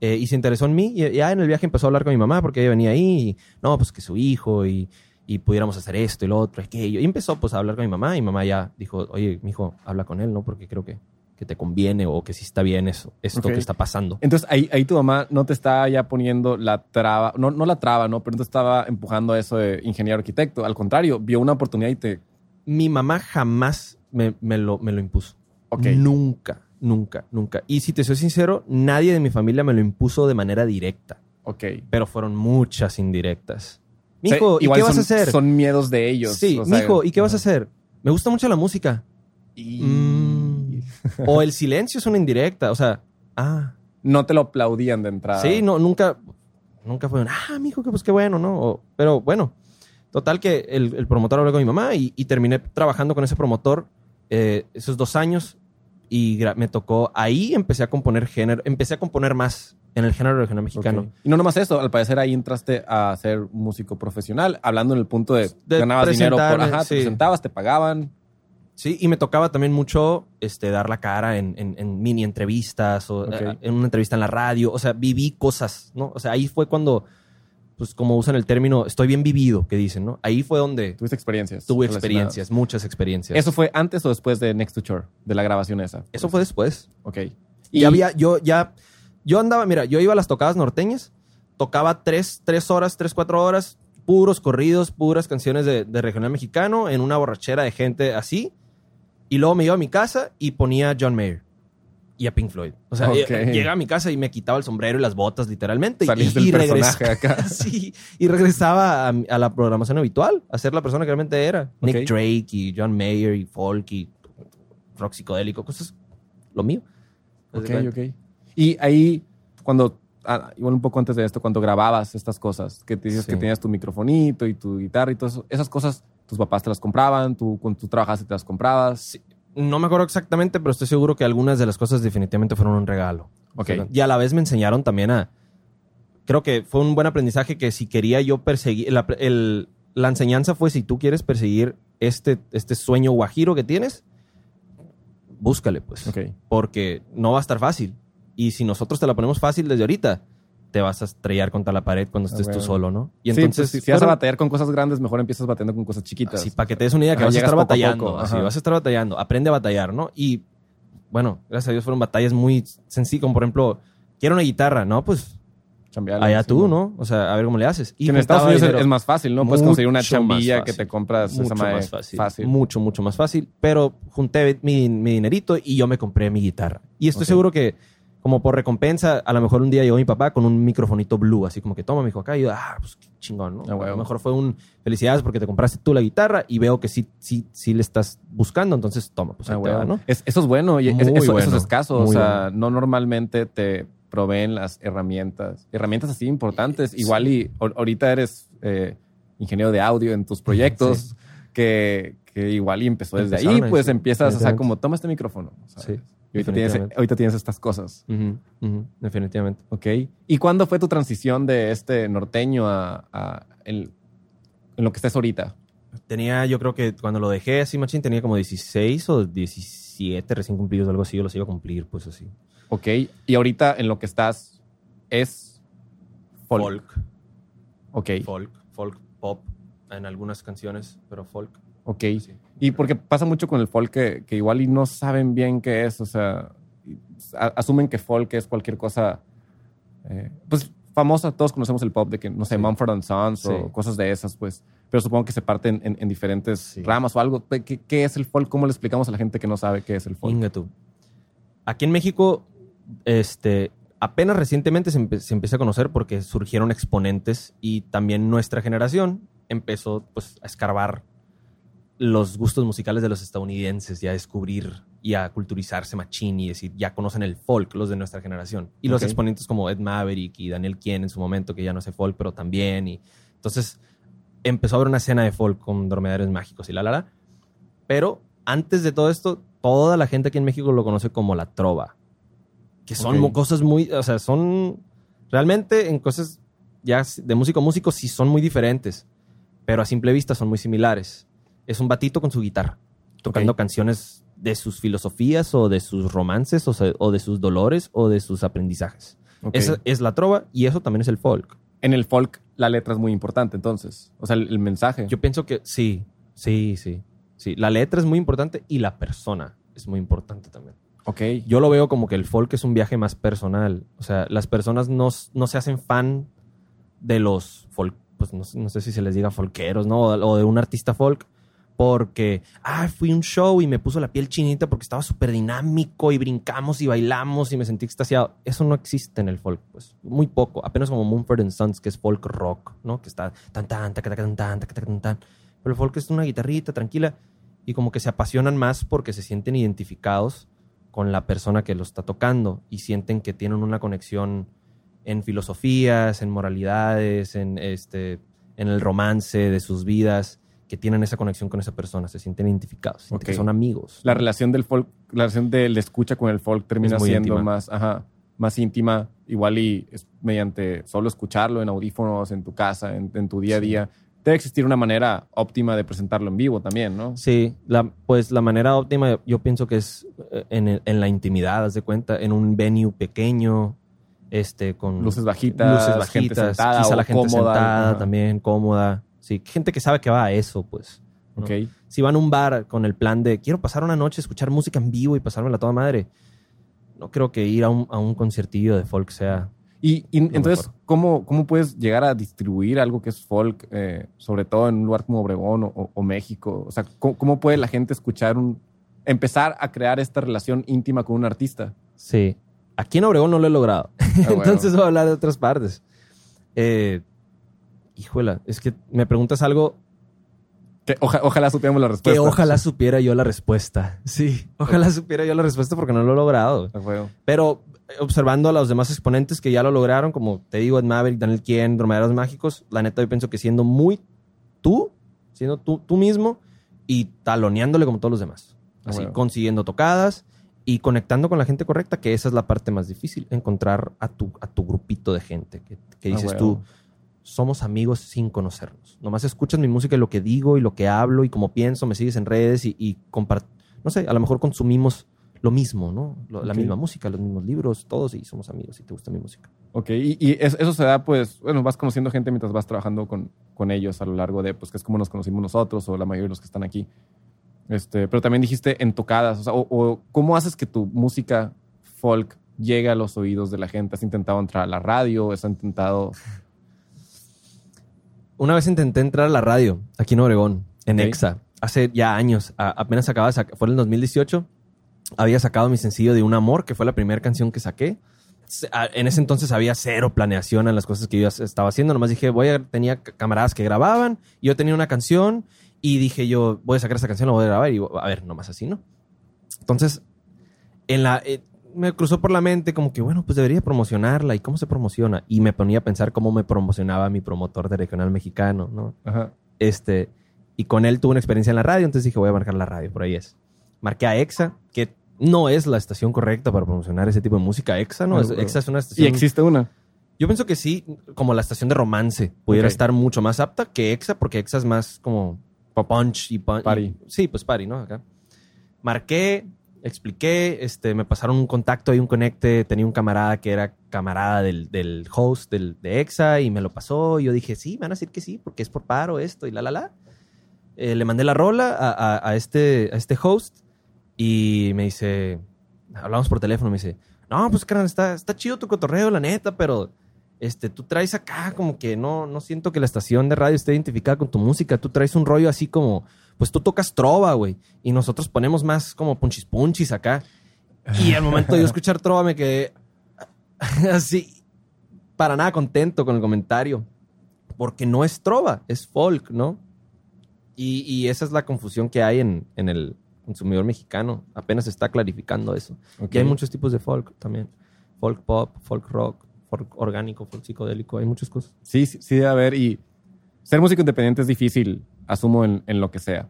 eh, y se interesó en mí. Y ya en el viaje empezó a hablar con mi mamá porque ella venía ahí. Y, no, pues que su hijo y, y pudiéramos hacer esto y lo otro, aquello. Y empezó pues a hablar con mi mamá y mi mamá ya dijo, oye, mi hijo, habla con él, ¿no? Porque creo que, que te conviene o que sí está bien eso, esto Ok. que está pasando. Entonces ahí, ahí tu mamá no te estaba ya poniendo la traba, no, no la traba, ¿no? Pero no te estaba empujando a eso de ingeniero arquitecto. Al contrario, vio una oportunidad y te... Mi mamá jamás me, me lo, me lo impuso. Nunca, nunca, nunca. Y si te soy sincero, nadie de mi familia me lo impuso de manera directa. Ok. Pero fueron muchas indirectas. O sea, Mijo, ¿y qué vas a hacer? Son miedos de ellos. sí, o sea, mijo, ¿y qué vas a hacer? Me gusta mucho la música. y- Mm. O el silencio es una indirecta. O sea, ah, No te lo aplaudían de entrada. sí, no, nunca, nunca fue un, ah, mijo, que pues qué bueno, ¿no? O- pero bueno, total que el, el promotor habló con mi mamá y, y terminé trabajando con ese promotor eh, esos dos años y me tocó, ahí empecé a componer género, empecé a componer más en el género regional mexicano. Y no nomás eso, al parecer ahí entraste a ser músico profesional, hablando en el punto de, De ganabas dinero por, ajá, sí. te presentabas, te pagaban. Sí, y me tocaba también mucho este, dar la cara en, en- en mini entrevistas o eh, en una entrevista en la radio. O sea, viví cosas, ¿no? O sea, ahí fue cuando, pues como usan el término, estoy bien vivido, que dicen, ¿no? Ahí fue donde Tuviste experiencias. tuve experiencias, muchas experiencias. ¿Eso fue antes o después de Next to Shore, de la grabación esa? Eso fue después. Ok. Y había, yo ya, yo andaba, mira, yo iba a las tocadas norteñas, tocaba tres, tres horas, tres, cuatro horas, puros corridos, puras canciones de, de regional mexicano, en una borrachera de gente así. Y luego me iba a mi casa y ponía a John Mayer y a Pink Floyd. O sea, Ok. eh, llegaba a mi casa y me quitaba el sombrero y las botas, literalmente. Salías y, y personaje regresa- acá. (laughs) sí, y regresaba a, a la programación habitual, a ser la persona que realmente era. Ok. Nick Drake y John Mayer y folk y rock psicodélico, cosas lo mío. Ok, ok. Y ahí, cuando, ah, igual un poco antes de esto, cuando grababas estas cosas, que te dices Sí. que tenías tu microfonito y tu guitarra y todo eso, esas cosas, tus papás te las compraban, tú cuando tú trabajaste te las comprabas. Sí. No me acuerdo exactamente, pero estoy seguro que algunas de las cosas definitivamente fueron un regalo. Ok. O sea, y a la vez me enseñaron también a... Creo que fue un buen aprendizaje que si quería yo perseguir... La, el- la enseñanza fue si tú quieres perseguir este, este sueño guajiro que tienes, búscale pues. Ok. Porque no va a estar fácil. Y si nosotros te la ponemos fácil desde ahorita, te vas a estrellar contra la pared cuando estés tú solo, ¿no? Y sí, entonces... pues, si, vas a batear con cosas grandes, mejor empiezas bateando con cosas chiquitas. Así, para que te des una idea que vas a estar a batallando. poco, así, ajá. vas a estar batallando. Aprende a batallar, ¿no? Y bueno, gracias a Dios fueron batallas muy sencillas, como por ejemplo, quiero una guitarra, ¿no? Pues allá sí, tú, ¿no? O sea, a ver cómo le haces. Que en Estados Unidos es- dinero. es más fácil, ¿no? Puedes Mucho conseguir una chambilla que te compras esa mucho madre más fácil, fácil. Mucho, mucho más fácil. Pero junté mi, mi dinerito y yo me compré mi guitarra. Y estoy seguro que, como por recompensa, a lo mejor un día llegó mi papá con un microfonito blue, así como que toma, mi hijo, acá. Y yo, ah, pues qué chingón, ¿no? Ah, a lo mejor fue un felicidades porque te compraste tú la guitarra y veo que sí, sí, sí le estás buscando, entonces toma, pues ahí Ah, te va, huevo. ¿no? Es- eso es bueno y es- eso, es escaso. O sea, no normalmente te proveen las herramientas. Herramientas así importantes. Sí. Igual y ahor- ahorita eres eh, ingeniero de audio en tus proyectos que, que igual y empezó desde ahí. Empezaron ahí, Pues sí, empiezas, o sea, como toma este micrófono. ¿sabes? Sí, Y ahorita tienes, definitivamente. ahorita tienes estas cosas. Definitivamente. ¿Ok? ¿Y cuándo fue tu transición de este norteño a, a el- en lo que estás ahorita? Tenía, yo creo que cuando lo dejé así, machín, tenía como 16 o 17 recién cumplidos, algo así. Yo los iba a cumplir, pues así. ¿Ok? Y ahorita en lo que estás es folk. Folk. Ok. Folk. Folk. Pop. En algunas canciones, pero folk. Ok. Sí. Y porque pasa mucho con el folk que, que igual y no saben bien qué es, o sea, asumen que folk es cualquier cosa, eh, pues famosa, todos conocemos el pop de que, no sé, Sí. Mumford and Sons Sí. o cosas de esas, pues, pero supongo que se parten en, en diferentes Sí. ramas o algo. ¿Qué, qué es el folk? ¿Cómo le explicamos a la gente que no sabe qué es el folk? Inga tú. Aquí en México, este, apenas recientemente se, empe- se empieza a conocer porque surgieron exponentes y también nuestra generación empezó pues, a escarbar los gustos musicales de los estadounidenses y a descubrir y a culturizarse machín y decir, ya conocen el folk los de nuestra generación. Y los exponentes como Ed Maverick y Daniel Kien en su momento, que ya no hace folk, pero también. Y entonces empezó a haber una escena de folk con dromedarios mágicos y la la la. Pero antes de todo esto, toda la gente aquí en México lo conoce como la trova. Que son cosas muy, o sea, son realmente en cosas ya de músico a músico sí son muy diferentes, pero a simple vista son muy similares. Es un batito con su guitarra, tocando canciones de sus filosofías o de sus romances o, se- o de sus dolores o de sus aprendizajes. Esa es la trova y eso también es el folk. En el folk la letra es muy importante, entonces. O sea, el, el mensaje. Yo pienso que sí, sí, sí. Sí, la letra es muy importante y la persona es muy importante también. ok. Yo lo veo como que el folk es un viaje más personal. O sea, las personas no, no se hacen fan de los folk, pues no, sé- no sé si se les diga folqueros, ¿no? O de un artista folk. Porque, ah, fui a un show y me puso la piel chinita porque estaba súper dinámico y brincamos y bailamos y me sentí extasiado. Eso no existe en el folk, pues. Muy poco. Apenas como Mumford and Sons, que es folk rock, ¿no? Que está tan, tan, tan, tan, taca, tan, tan. Pero el folk es una guitarrita tranquila y como que se apasionan más porque se sienten identificados con la persona que lo está tocando y sienten que tienen una conexión en filosofías, en moralidades, en este, en el romance de sus vidas, que tienen esa conexión con esa persona, se sienten identificados, sienten que son amigos. La relación del folk, la relación del escucha con el folk termina siendo íntima. más, ajá, más íntima, igual y es mediante solo escucharlo en audífonos, en tu casa, en, en tu día a Sí. día. Debe existir una manera óptima de presentarlo en vivo también, ¿no? Sí, la, pues la manera óptima yo pienso que es eh, en, el- en la intimidad, haz de cuenta, en un venue pequeño, este, con Luces bajitas, luces gente bajitas, sentada quizá la gente cómoda, sentada ajá. también, cómoda. Sí, gente que sabe que va a eso, pues. ¿no? Ok. Si van a un bar con el plan de quiero pasar una noche, escuchar música en vivo y pasármela toda madre, no creo que ir a un, a un conciertillo de folk sea. Y, y entonces, mejor. ¿cómo, ¿cómo puedes llegar a distribuir algo que es folk, eh, sobre todo en un lugar como Obregón o, o- o México? O sea, ¿cómo, cómo puede la gente escuchar un... empezar a crear esta relación íntima con un artista? Sí. Aquí en Obregón no lo he logrado. Ah, (laughs) bueno. Entonces voy a hablar de otras partes. Eh, híjola, es que me preguntas algo Que oja- ojalá supiéramos la respuesta. que ojalá supiera yo la respuesta. Sí, ojalá supiera yo la respuesta porque no lo he logrado. Pero eh, observando a los demás exponentes que ya lo lograron, como te digo, Ed Maverick, Daniel Kien, Dromedaros Mágicos, la neta yo pienso que siendo muy tú, siendo tú, tú mismo y taloneándole como todos los demás. Así, bueno. consiguiendo tocadas y conectando con la gente correcta, que esa es la parte más difícil, encontrar a tu, a tu grupito de gente, que, que Ah, dices bueno. tú, somos amigos sin conocernos. Nomás escuchas mi música y lo que digo y lo que hablo y cómo pienso, me sigues en redes y, y no sé, a lo mejor consumimos lo mismo, ¿no? Lo- La Ok. misma música, los mismos libros, todos y somos amigos y te gusta mi música. Ok, y, y es- eso se da, pues, bueno, vas conociendo gente mientras vas trabajando con, con ellos a lo largo de, pues, que es como nos conocimos nosotros o la mayoría de los que están aquí. Este, pero también dijiste en tocadas, o sea, o, o ¿cómo haces que tu música folk llegue a los oídos de la gente? ¿Has intentado entrar a la radio? ¿Has intentado...? Una vez intenté entrar a la radio aquí en Obregón, en. EXA, hace ya años, a- apenas acababa fue en el 2018, había sacado mi sencillo de Un Amor, que fue la primera canción que saqué. En ese entonces había cero planeación en las cosas que yo estaba haciendo, nomás dije, voy a, tenía camaradas que grababan, yo tenía una canción y dije yo, voy a sacar esa canción, la voy a grabar y a ver, nomás así, ¿no? Entonces, en la, eh, me cruzó por la mente como que, bueno, pues debería promocionarla y cómo se promociona. Y me ponía a pensar cómo me promocionaba mi promotor de regional mexicano, ¿no? Ajá. Este, y con él tuve una experiencia en la radio, entonces dije, voy a marcar la radio, por ahí es. Marqué a EXA, que no es la estación correcta para promocionar ese tipo de música. EXA, ¿no? Ah. EXA es una ¿Y estación... existe una? Yo pienso que sí, como la estación de romance pudiera Ok. estar mucho más apta que EXA, porque EXA es más como punch y punch. Party. y- sí, pues party, ¿no? Acá. Marqué, expliqué, este, me pasaron un contacto y un conecte. Tenía un camarada que era camarada del, del host del, de EXA y me lo pasó. Y yo dije, sí, me van a decir que sí, porque es por paro esto y la, la, la. Eh, le mandé la rola a, a- a este, a este host y me dice, hablamos por teléfono, me dice, no, pues carnal, está, está chido tu cotorreo, la neta, pero este, tú traes acá como que no, no siento que la estación de radio esté identificada con tu música. Tú traes un rollo así como, pues tú tocas trova, güey, y nosotros ponemos más como punchis punchis acá. Y al momento de yo escuchar trova me quedé (laughs) así, para nada contento con el comentario, porque no es trova, es folk, ¿no? Y, y esa es la confusión que hay en, en el consumidor mexicano. Apenas se está clarificando eso. Ok. Y hay muchos tipos de folk también. Folk pop, folk rock, folk orgánico, folk psicodélico. Hay muchas cosas. Sí, sí, sí debe haber. Y ser músico independiente es difícil, asumo, en, en lo que sea.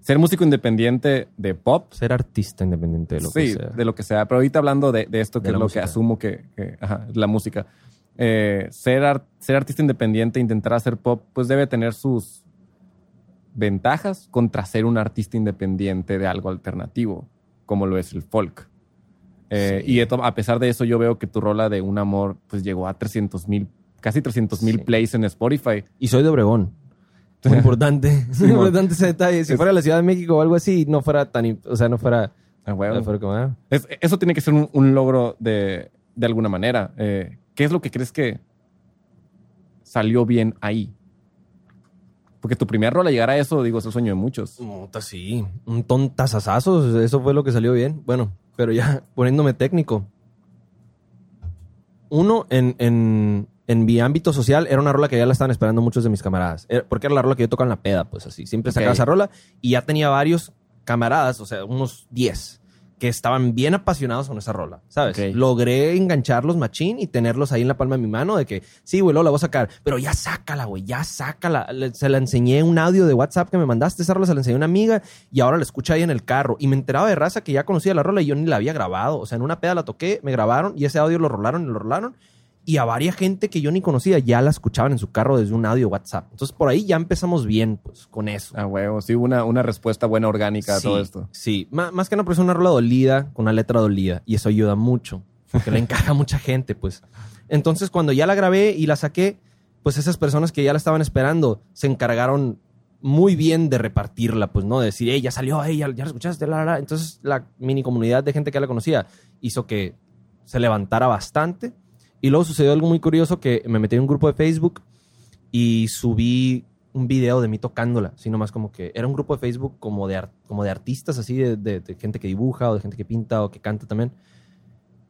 Ser músico independiente de pop, Ser artista independiente de lo sí, que sea. de lo que sea. Pero ahorita hablando de, de esto, que De es lo música. que asumo que, que- ajá, la música. Eh, ser, ar- ser artista independiente, intentar hacer pop, pues debe tener sus ventajas contra ser un artista independiente de algo alternativo, como lo es el folk. Eh, Sí. Y a pesar de eso, yo veo que tu rola de Un Amor pues llegó a 300 mil, casi 300 mil Sí. plays en Spotify. Y soy de Obregón. Muy importante. Sí, (laughs) muy importante ese detalle. Si Es- fuera la Ciudad de México o algo así, no fuera tan... O sea, no fuera... Ah, huevo. no fuera como, ah. Es- eso tiene que ser un, un logro de, de alguna manera. Eh, ¿Qué es lo que crees que salió bien ahí? Porque tu primera rola llegar a eso, digo, es el sueño de muchos. Sí. Un tontazazazo. Eso fue lo que salió bien. Bueno, pero ya poniéndome técnico. Uno, en, en, en mi ámbito social, era una rola que ya la estaban esperando muchos de mis camaradas. Era- porque era la rola que yo tocaba en la peda, pues así. Siempre sacaba Ok. esa rola y ya tenía varios camaradas, o sea, unos 10, que estaban bien apasionados con esa rola, ¿sabes? Logré engancharlos machín y tenerlos ahí en la palma de mi mano de que, sí, güey, la voy a sacar, pero ya sácala, güey, ya sácala. Le- Se la enseñé un audio de WhatsApp que me mandaste, esa rola se la enseñé a una amiga y ahora la escucha ahí en el carro. Y me enteraba de raza que ya conocía la rola y yo ni la había grabado. O sea, en una peda la toqué, me grabaron y ese audio lo rolaron y lo rolaron. Y a varias gente que yo ni conocía ya la escuchaban en su carro desde un audio WhatsApp. Entonces por ahí ya empezamos bien, pues, con eso. Ah, huevo. Sí, una, una respuesta buena orgánica a todo esto. Sí, Má- más que nada porque es una rola dolida, con una letra dolida, y eso ayuda mucho, porque le (laughs) encaja a mucha gente, pues. Entonces, cuando ya la grabé y la saqué, pues esas personas que ya la estaban esperando se encargaron muy bien de repartirla, pues, ¿no? De decir, hey, ya salió, hey, ya, ya la escuchaste, la, la, la". Entonces, la mini comunidad de gente que ya la conocía hizo que se levantara bastante. Y luego sucedió algo muy curioso que me metí en un grupo de Facebook y subí un video de mí tocándola, sino más como que era un grupo de Facebook como de, como de artistas, así, de, de- de gente que dibuja o de gente que pinta o que canta también.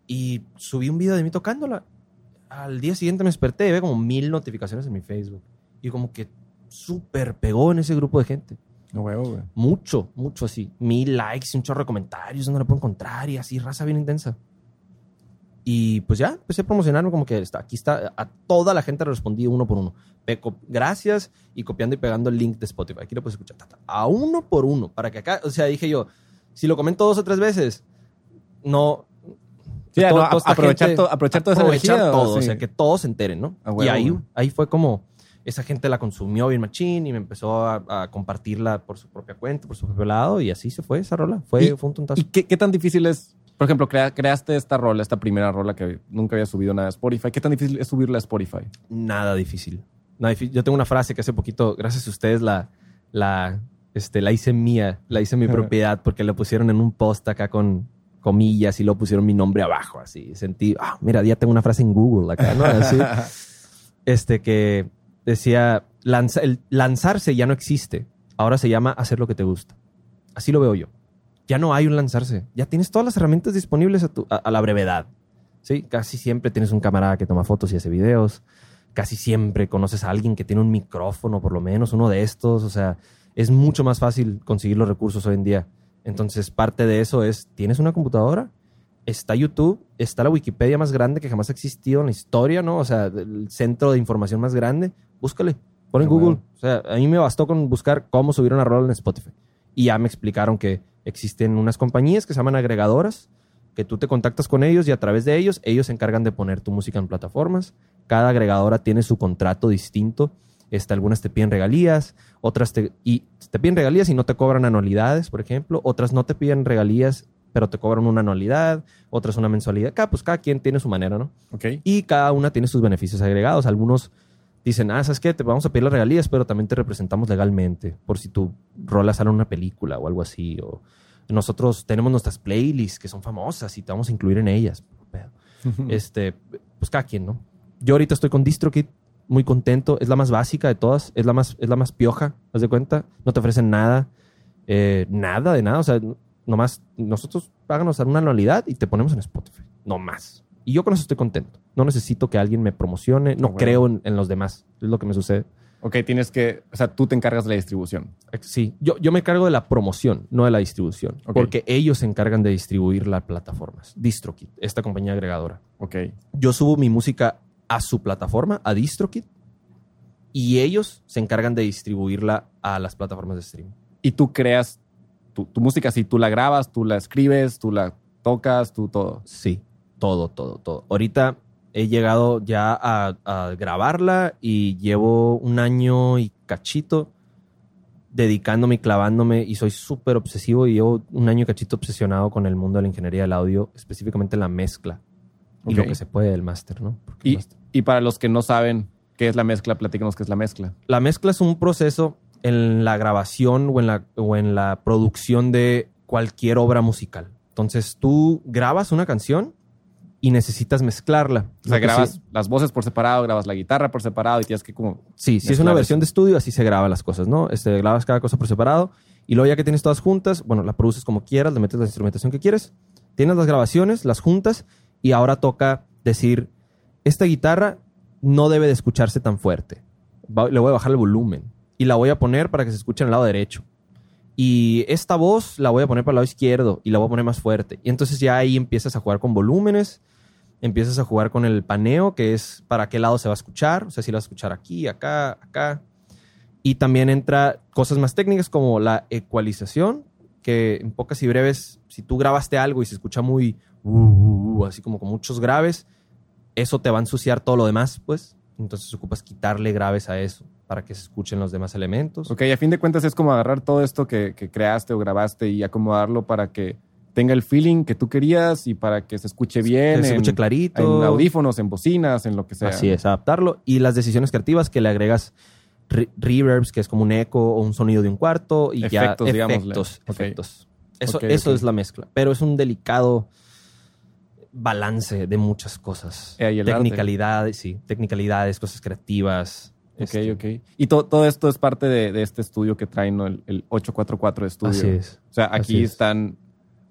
Y subí un video de mí tocándola. Al día siguiente me desperté y ve como mil notificaciones en mi Facebook. Y como que súper pegó en ese grupo de gente. Ah, huevo, güey. Mucho, mucho así. Mil likes y un chorro de comentarios donde la puedo encontrar y así, raza bien intensa. Y pues ya, empecé a promocionarme como que está, aquí está, a toda la gente respondí uno por uno. Pe- co- Gracias y copiando y pegando el link de Spotify. Aquí lo puedes escuchar. ta, ta, A uno por uno, para que acá, o sea, dije yo, si lo comento dos o tres veces, no... Sí, pues, no, aprovechar gente- to- aprovechar toda esa aprovechar energía, todo, o sí. sea, que todos se enteren, ¿no? A huevo, y ahí, güey. ahí fue como esa gente la consumió bien machín y me empezó a, a compartirla por su propia cuenta, por su propio lado y así se fue esa rola. Fue, fue un tontazo. ¿Y qué, qué tan difícil es? Por ejemplo, crea- creaste esta rola, esta primera rola que nunca había subido nada a Spotify. ¿Qué tan difícil es subirla a Spotify? Nada difícil. Nada Yo tengo una frase que hace poquito, gracias a ustedes, la, la, este, la hice mía, la hice mi (laughs) propiedad, porque la pusieron en un post acá con comillas y luego pusieron mi nombre abajo, así. Sentí, ah, mira, ya tengo una frase en Google acá, ¿no? Así. (laughs) este que decía, "Lanza- el lanzarse ya no existe, ahora se llama hacer lo que te gusta. Así lo veo yo. Ya no hay un lanzarse, ya tienes todas las herramientas disponibles a, tu- a- a la brevedad. Sí, casi siempre tienes un camarada que toma fotos y hace videos. Casi siempre conoces a alguien que tiene un micrófono, por lo menos uno de estos. O sea, es mucho más fácil conseguir los recursos hoy en día. Entonces, parte de eso es, ¿tienes una computadora? Está YouTube, está la Wikipedia más grande que jamás ha existido en la historia, ¿no? O sea, el centro de información más grande. Búscale, pon en Google. bueno. O sea, a mí me bastó con buscar cómo subir una rola en Spotify. Y ya me explicaron que existen unas compañías que se llaman agregadoras, que tú te contactas con ellos y a través de ellos, ellos se encargan de poner tu música en plataformas. Cada agregadora tiene su contrato distinto. Este, algunas te piden regalías, otras te, y te piden regalías y no te cobran anualidades, por ejemplo. Otras no te piden regalías, pero te cobran una anualidad, otras una mensualidad. Cada, pues cada quien tiene su manera, ¿no? Y cada una tiene sus beneficios agregados. Algunos dicen, ah, ¿sabes qué? Te vamos a pedir las regalías, pero también te representamos legalmente por si tu rola sale en una película o algo así. O nosotros tenemos nuestras playlists que son famosas y te vamos a incluir en ellas. Este, pues cada quien, ¿no? Yo ahorita estoy con DistroKid, muy contento. Es la más básica de todas, es la más, es la más pioja, ¿haz de cuenta? No te ofrecen nada, eh, nada de nada. O sea, nomás nosotros páganos una anualidad y te ponemos en Spotify. No más. Y yo con eso estoy contento. No necesito que alguien me promocione, no bueno. creo en, en los demás. Es lo que me sucede. Ok, tienes que, o sea, tú te encargas de la distribución. Sí, yo, yo me cargo de la promoción, no de la distribución. Porque ellos se encargan de distribuir las plataformas. DistroKid, esta compañía agregadora. Ok. yo subo mi música a su plataforma, a DistroKid, y ellos se encargan de distribuirla a las plataformas de streaming. Y tú creas tu, tu música, si tú la grabas, tú la escribes, tú la tocas, tú todo. Sí, todo, todo, todo. Ahorita he llegado ya a, a grabarla y llevo un año y cachito dedicándome y clavándome y soy súper obsesivo y llevo un año y cachito obsesionado con el mundo de la ingeniería del audio, específicamente la mezcla y lo que se puede del máster, ¿no? Y, máster- y para los que no saben qué es la mezcla, platícanos qué es la mezcla. La mezcla es un proceso en la grabación o en la, o en la producción de cualquier obra musical. Entonces tú grabas una canción y necesitas mezclarla. O sea, grabas sí- las voces por separado, grabas la guitarra por separado y tienes que como... Sí, si es una eso. versión de estudio, así se graban las cosas, ¿no? Este, grabas cada cosa por separado y luego ya que tienes todas juntas, bueno, la produces como quieras, le metes la instrumentación que quieres, tienes las grabaciones, las juntas y ahora toca decir, esta guitarra no debe de escucharse tan fuerte. Va- le voy a bajar el volumen y la voy a poner para que se escuche en el lado derecho. Y esta voz la voy a poner para el lado izquierdo y la voy a poner más fuerte. Y entonces ya ahí empiezas a jugar con volúmenes, empiezas a jugar con el paneo, que es para qué lado se va a escuchar. O sea, si la vas a escuchar aquí, acá, acá. Y también entra cosas más técnicas como la ecualización, que en pocas y breves, si tú grabaste algo y se escucha muy, uh, uh, uh, así como con muchos graves, eso te va a ensuciar todo lo demás, pues. Entonces ocupas quitarle graves a eso para que se escuchen los demás elementos. Ok, a fin de cuentas es como agarrar todo esto que creaste o grabaste y acomodarlo para que tenga el feeling que tú querías y para que se escuche bien. que se en- escuche clarito. En audífonos, en bocinas, en lo que sea. Así es, adaptarlo. Y las decisiones creativas que le agregas re- reverbs, que es como un eco o un sonido de un cuarto, y ya Efectos, digámosle. efectos, Ok. efectos. Eso, Ok, eso ok. es la mezcla. Pero es un delicado balance de muchas cosas. Eh, y. Tecnicalidades, sí. Tecnicalidades, cosas creativas. Ok, este, ok. Y to- todo esto es parte de, de este estudio que traen, ¿no? el, el 844 Estudio. Así es. O sea, aquí es. están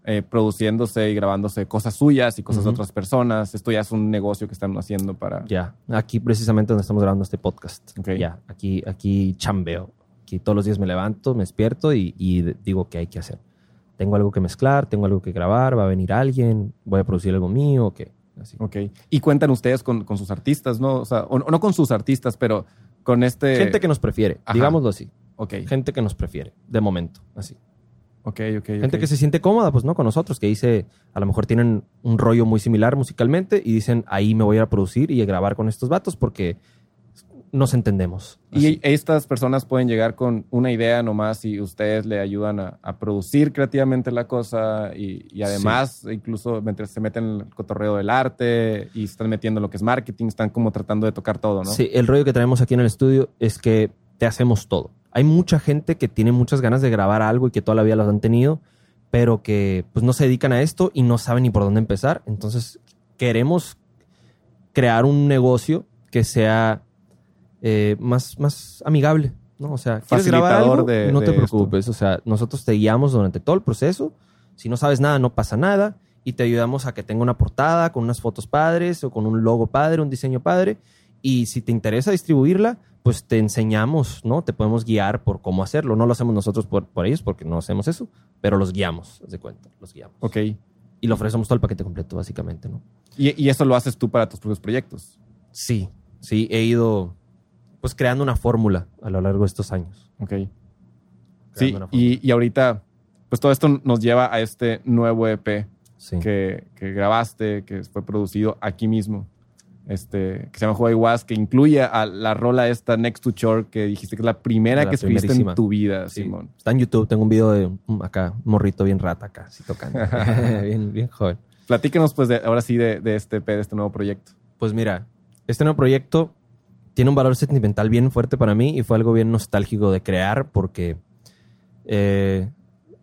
eh, produciéndose y grabándose cosas suyas y cosas de Ujú. otras personas. Esto ya es un negocio que están haciendo para... Ya. Aquí precisamente donde estamos grabando este podcast. Ok. Ya. Aquí, aquí chambeo. Aquí todos los días me levanto, me despierto y, y de- digo qué hay que hacer. Tengo algo que mezclar, tengo algo que grabar, va a venir alguien, voy a producir algo mío, o qué. Así. Ok. Y cuentan ustedes con, con sus artistas, ¿no? O sea, o, o no con sus artistas, pero con este... Gente que nos prefiere, Ajá. digámoslo así. Ok, Gente que nos prefiere, de momento, así. Ok, ok. Gente ok. que se siente cómoda, pues, ¿no? Con nosotros, que dice, a lo mejor tienen un rollo muy similar musicalmente y dicen, ahí me voy a ir a producir y a grabar con estos vatos porque nos entendemos. Y Así. estas personas pueden llegar con una idea nomás y ustedes le ayudan a, a producir creativamente la cosa y, y además incluso mientras se meten en el cotorreo del arte y están metiendo lo que es marketing, están como tratando de tocar todo, ¿no? Sí, el rollo que traemos aquí en el estudio es que te hacemos todo. Hay mucha gente que tiene muchas ganas de grabar algo y que toda la vida los han tenido, pero que pues no se dedican a esto y no saben ni por dónde empezar. Entonces, queremos crear un negocio que sea eh, más, más amigable, ¿no? O sea, ¿quieres grabar Facilitador algo? de- no de te esto. preocupes. O sea, nosotros te guiamos durante todo el proceso. Si no sabes nada, no pasa nada. Y te ayudamos a que tenga una portada con unas fotos padres o con un logo padre, un diseño padre. Y si te interesa distribuirla, pues te enseñamos, ¿no? Te podemos guiar por cómo hacerlo. No lo hacemos nosotros por, por ellos porque no hacemos eso, pero los guiamos, haz de cuenta, los guiamos. Ok. Y le ofrecemos todo el paquete completo, básicamente, ¿no? Y, y eso lo haces tú para tus propios proyectos. Sí, sí, he ido pues creando una fórmula a lo largo de estos años. Ok. Creando Sí, y, y ahorita, pues todo esto nos lleva a este nuevo EP Sí. que, que grabaste, que fue producido aquí mismo, este, que se llama Hawaii Was, que incluye a la rola esta Next to Shore, que dijiste que es la primera La que escribiste en tu vida, Sí. Simón. Está en YouTube, tengo un video de acá, un morrito bien rata acá, así tocando. (laughs) (laughs) bien, bien joven. Platícanos, pues, de, ahora sí, de, de este de este nuevo proyecto. Pues mira, este nuevo proyecto tiene un valor sentimental bien fuerte para mí y fue algo bien nostálgico de crear porque eh,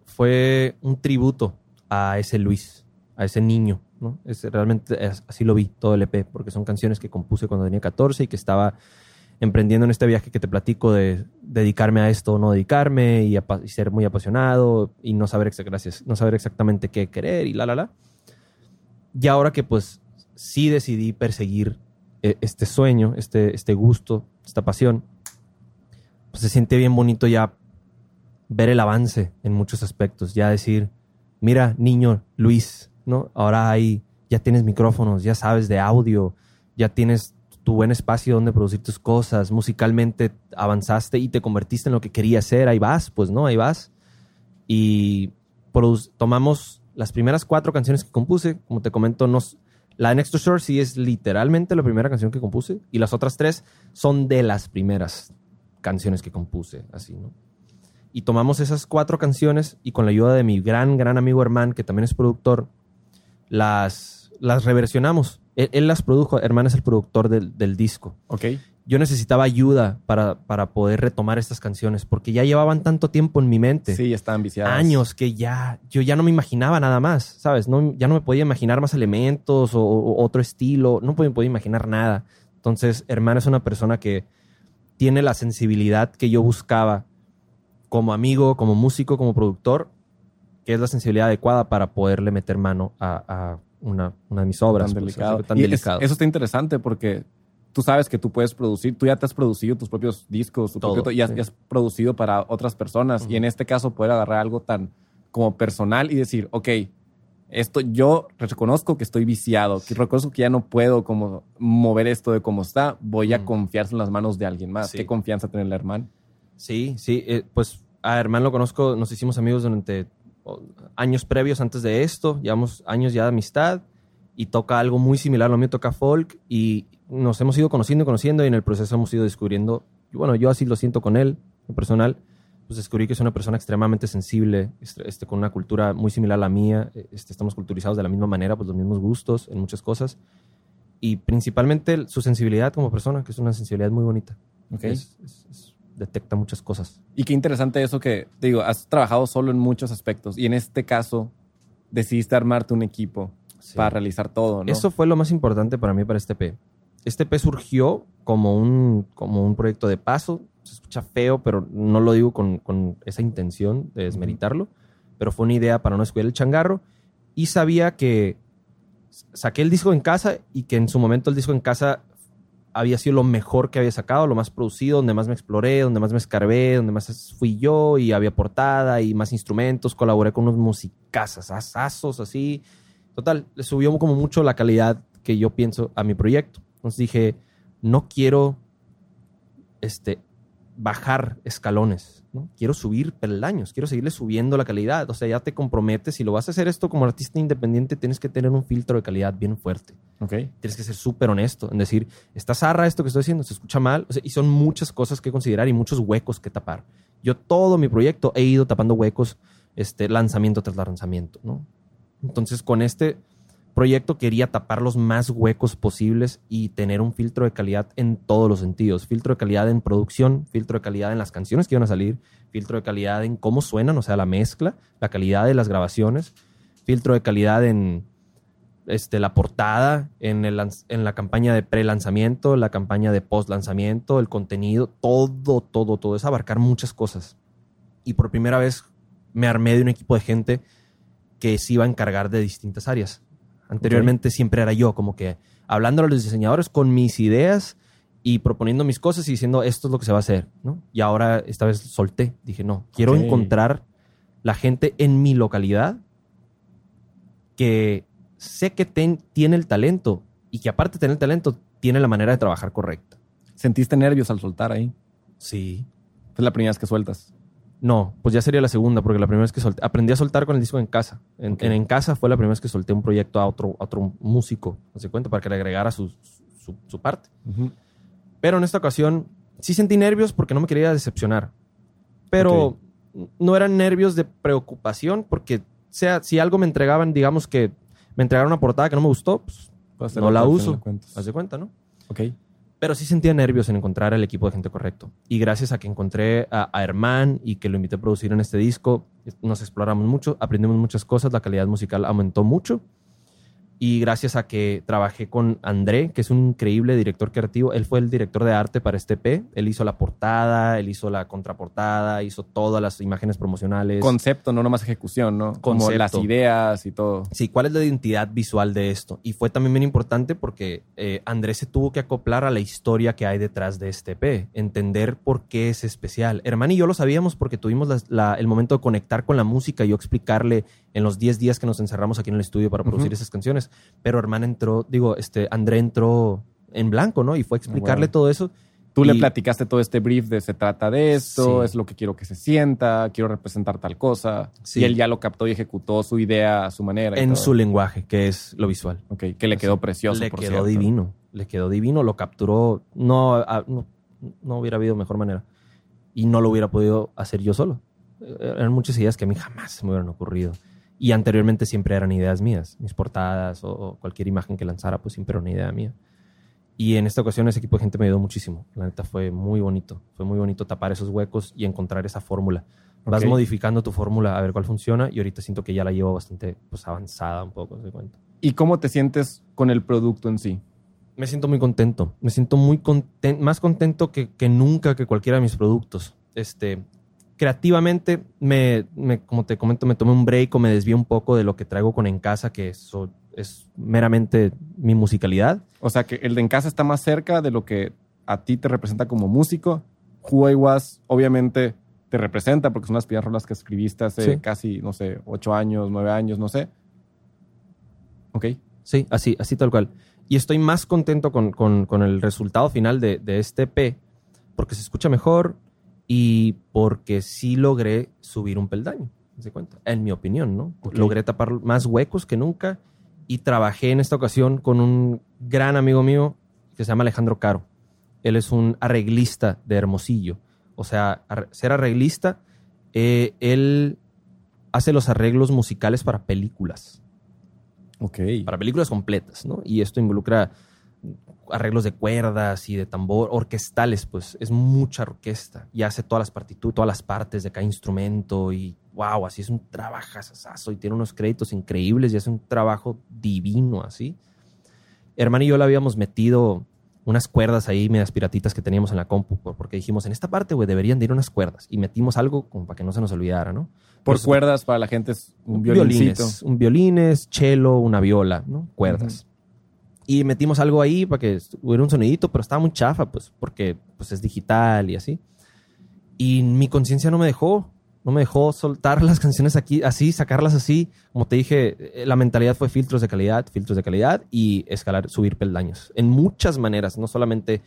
fue un tributo a ese Luis, a ese niño, ¿no? Es, realmente es- así lo vi todo el EP porque son canciones que compuse cuando tenía 14 y que estaba emprendiendo en este viaje que te platico de dedicarme a esto o no dedicarme y, y ser muy apasionado y no saber, gracias, no saber exactamente qué querer y la, la, la. Y ahora que pues sí decidí perseguir eh, este sueño, este, este gusto, esta pasión, pues se siente bien bonito ya ver el avance en muchos aspectos, ya decir, mira, niño Luis, ¿no? Ahora hay, ya tienes micrófonos, ya sabes de audio, ya tienes tu buen espacio donde producir tus cosas, musicalmente avanzaste y te convertiste en lo que querías ser, ahí vas, pues, ¿no? Ahí vas. Y tomamos las primeras cuatro canciones que compuse, como te comento, nos, la Next to Shore sí es literalmente la primera canción que compuse y las otras tres son de las primeras canciones que compuse, así, ¿no? Y tomamos esas cuatro canciones y con la ayuda de mi gran, gran amigo Herman, que también es productor, las, las reversionamos. Él, él las produjo, Herman es el productor del, del disco. Ok. Yo necesitaba ayuda para, para poder retomar estas canciones porque ya llevaban tanto tiempo en mi mente. Sí, estaban viciadas. Años que ya, yo ya no me imaginaba nada más, ¿sabes? No, ya no me podía imaginar más elementos o, o otro estilo, no podía, podía imaginar nada. Entonces, Herman es una persona que tiene la sensibilidad que yo buscaba como amigo, como músico, como productor, que es la sensibilidad adecuada para poderle meter mano a, a una, una de mis obras. Tan delicado. tan Y es- delicado. eso está interesante porque tú sabes que tú puedes producir, tú ya te has producido tus propios discos, tu Todo, propio- y has, sí. y has producido para otras personas. Y en este caso poder agarrar algo tan como personal y decir, ok, esto yo reconozco que estoy viciado, que reconozco que ya no puedo como mover esto de cómo está, voy a Mm. confiarse en las manos de alguien más. Sí. Qué confianza tener el hermano. Sí, sí, eh, pues a Herman lo conozco, nos hicimos amigos durante años previos antes de esto, llevamos años ya de amistad y toca algo muy similar, lo mío toca folk y nos hemos ido conociendo y conociendo y en el proceso hemos ido descubriendo, y bueno, yo así lo siento con él, en personal, pues descubrí que es una persona extremadamente sensible, este, este, con una cultura muy similar a la mía, eh, este, estamos culturizados de la misma manera, pues los mismos gustos en muchas cosas y principalmente su sensibilidad como persona, que es una sensibilidad muy bonita. Ok. Es- es- es- detecta muchas cosas. Y qué interesante eso que, te digo, has trabajado solo en muchos aspectos y en este caso decidiste armarte un equipo Sí. para realizar todo, ¿no? Eso fue lo más importante para mí para este P. Este P surgió como un, como un proyecto de paso. Se escucha feo, pero no lo digo con, con esa intención de desmeritarlo. Pero fue una idea para no descuidar el changarro. Y sabía que saqué el disco en casa y que en su momento el disco en casa había sido lo mejor que había sacado, lo más producido, donde más me exploré, donde más me escarbé, donde más fui yo y había portada y más instrumentos. Colaboré con unos musicazas, asazos así. Total, le subió como mucho la calidad que yo pienso a mi proyecto. Entonces dije, no quiero este, bajar escalones, ¿no? Quiero subir peldaños, quiero seguirle subiendo la calidad. O sea, ya te comprometes. Si lo vas a hacer esto como artista independiente, tienes que tener un filtro de calidad bien fuerte. Ok. Tienes que ser súper honesto en decir, está zarra esto que estoy haciendo, se escucha mal. O sea, y son muchas cosas que considerar y muchos huecos que tapar. Yo todo mi proyecto he ido tapando huecos, este, lanzamiento tras lanzamiento, ¿no? Entonces, con este proyecto quería tapar los más huecos posibles y tener un filtro de calidad en todos los sentidos. Filtro de calidad en producción, filtro de calidad en las canciones que iban a salir, filtro de calidad en cómo suenan, o sea, la mezcla, la calidad de las grabaciones, filtro de calidad en este, la portada, en, el, en la campaña de pre-lanzamiento, la campaña de post-lanzamiento, el contenido, todo, todo, todo. Es abarcar muchas cosas. Y por primera vez me armé de un equipo de gente que se iba a encargar de distintas áreas. Anteriormente siempre era yo, como que hablando a los diseñadores con mis ideas y proponiendo mis cosas y diciendo esto es lo que se va a hacer, ¿no? Y ahora esta vez solté. Dije, no, quiero encontrar la gente en mi localidad que sé que ten- tiene el talento y que aparte de tener el talento, tiene la manera de trabajar correcta. ¿Sentiste nervios al soltar ahí? Sí. Es la primera vez que sueltas. No, pues ya sería la segunda, porque la primera vez que solté, aprendí a soltar con el disco en casa. En, en, en casa fue la primera vez que solté un proyecto a otro, a otro músico, ¿no se cuenta? Para que le agregara su, su, su parte. Pero en esta ocasión sí sentí nervios porque no me quería decepcionar. Pero no eran nervios de preocupación porque sea, si algo me entregaban, digamos que me entregaron una portada que no me gustó, pues No la uso. haz de cuenta, ¿no? Ok. Pero sí sentía nervios en encontrar el equipo de gente correcto. Y gracias a que encontré a, a Herman y que lo invité a producir en este disco, nos exploramos mucho, aprendimos muchas cosas, la calidad musical aumentó mucho. Y gracias a que trabajé con André, que es un increíble director creativo, él fue el director de arte para este P. Él hizo la portada, él hizo la contraportada, hizo todas las imágenes promocionales. Concepto, no nomás ejecución, ¿no? Como las ideas y todo. Sí, ¿cuál es la identidad visual de esto? Y fue también bien importante porque eh, Andrés se tuvo que acoplar a la historia que hay detrás de este P, entender por qué es especial. Hermano y yo lo sabíamos porque tuvimos las- la- el momento de conectar con la música y yo explicarle en los 10 días que nos encerramos aquí en el estudio para producir Ujú. esas canciones. Pero Hermano entró, digo, este, André entró en blanco, ¿no? Y fue a explicarle todo eso. Tú le platicaste todo este brief de se trata de esto, Sí. es lo que quiero que se sienta, quiero representar tal cosa. Sí. Y él ya lo captó y ejecutó su idea a su manera. En su lenguaje, que es lo visual. Ok, que le quedó Así. precioso. Le por quedó cierto. divino. Le quedó divino, lo capturó. No, a- no, no hubiera habido mejor manera. Y no lo hubiera podido hacer yo solo. Eh, Eran muchas ideas que a mí jamás me hubieran ocurrido. Y anteriormente siempre eran ideas mías. Mis portadas o, o cualquier imagen que lanzara, pues siempre era una idea mía. Y en esta ocasión ese equipo de gente me ayudó muchísimo. La neta fue muy bonito. Fue muy bonito tapar esos huecos y encontrar esa fórmula. Vas modificando tu fórmula a ver cuál funciona y ahorita siento que ya la llevo bastante pues, avanzada un poco, de cuenta. ¿Y cómo te sientes con el producto en sí? Me siento muy contento. Me siento muy conten- más contento que, que nunca que cualquiera de mis productos. Este, creativamente, me, me- como te comento, me tomé un break o me desvié un poco de lo que traigo con En Casa, que eso es meramente mi musicalidad. O sea, que el de en casa está más cerca de lo que a ti te representa como músico. Was, obviamente, te representa porque son las primeras rolas que escribiste hace Sí. casi, no sé, ocho años, nueve años, no sé. Ok. Sí, así, así tal cual. Y estoy más contento con, con- con el resultado final de, de este EP porque se escucha mejor y porque sí logré subir un peldaño, ¿se cuenta? En mi opinión, ¿no? Ok. Logré tapar más huecos que nunca y trabajé en esta ocasión con un gran amigo mío que se llama Alejandro Caro. Él es un arreglista de Hermosillo. O sea, ar- ser arreglista, eh, él hace los arreglos musicales para películas Ok. para películas completas, ¿no? Y esto involucra arreglos de cuerdas y de tambor, orquestales, pues es mucha orquesta y hace todas las partituras, todas las partes de cada instrumento y wow, así es un trabajazazo y tiene unos créditos increíbles y hace un trabajo divino así. Hermano y yo le habíamos metido unas cuerdas ahí, medias piratitas que teníamos en la compu, por- porque dijimos, en esta parte, güey, deberían de ir unas cuerdas. Y metimos algo como para que no se nos olvidara, ¿no? Por cuerdas, para la gente es un violincito. violines, un violines, cello, una viola, ¿no? Cuerdas. Y metimos algo ahí para que hubiera un sonidito, pero estaba muy chafa, pues, porque pues, es digital y así. Y mi conciencia no me dejó, no me dejó soltar (laughs) las canciones aquí, así, sacarlas así. Como te dije, eh, la mentalidad fue filtros de calidad, filtros de calidad y escalar, subir peldaños. En muchas maneras, no solamente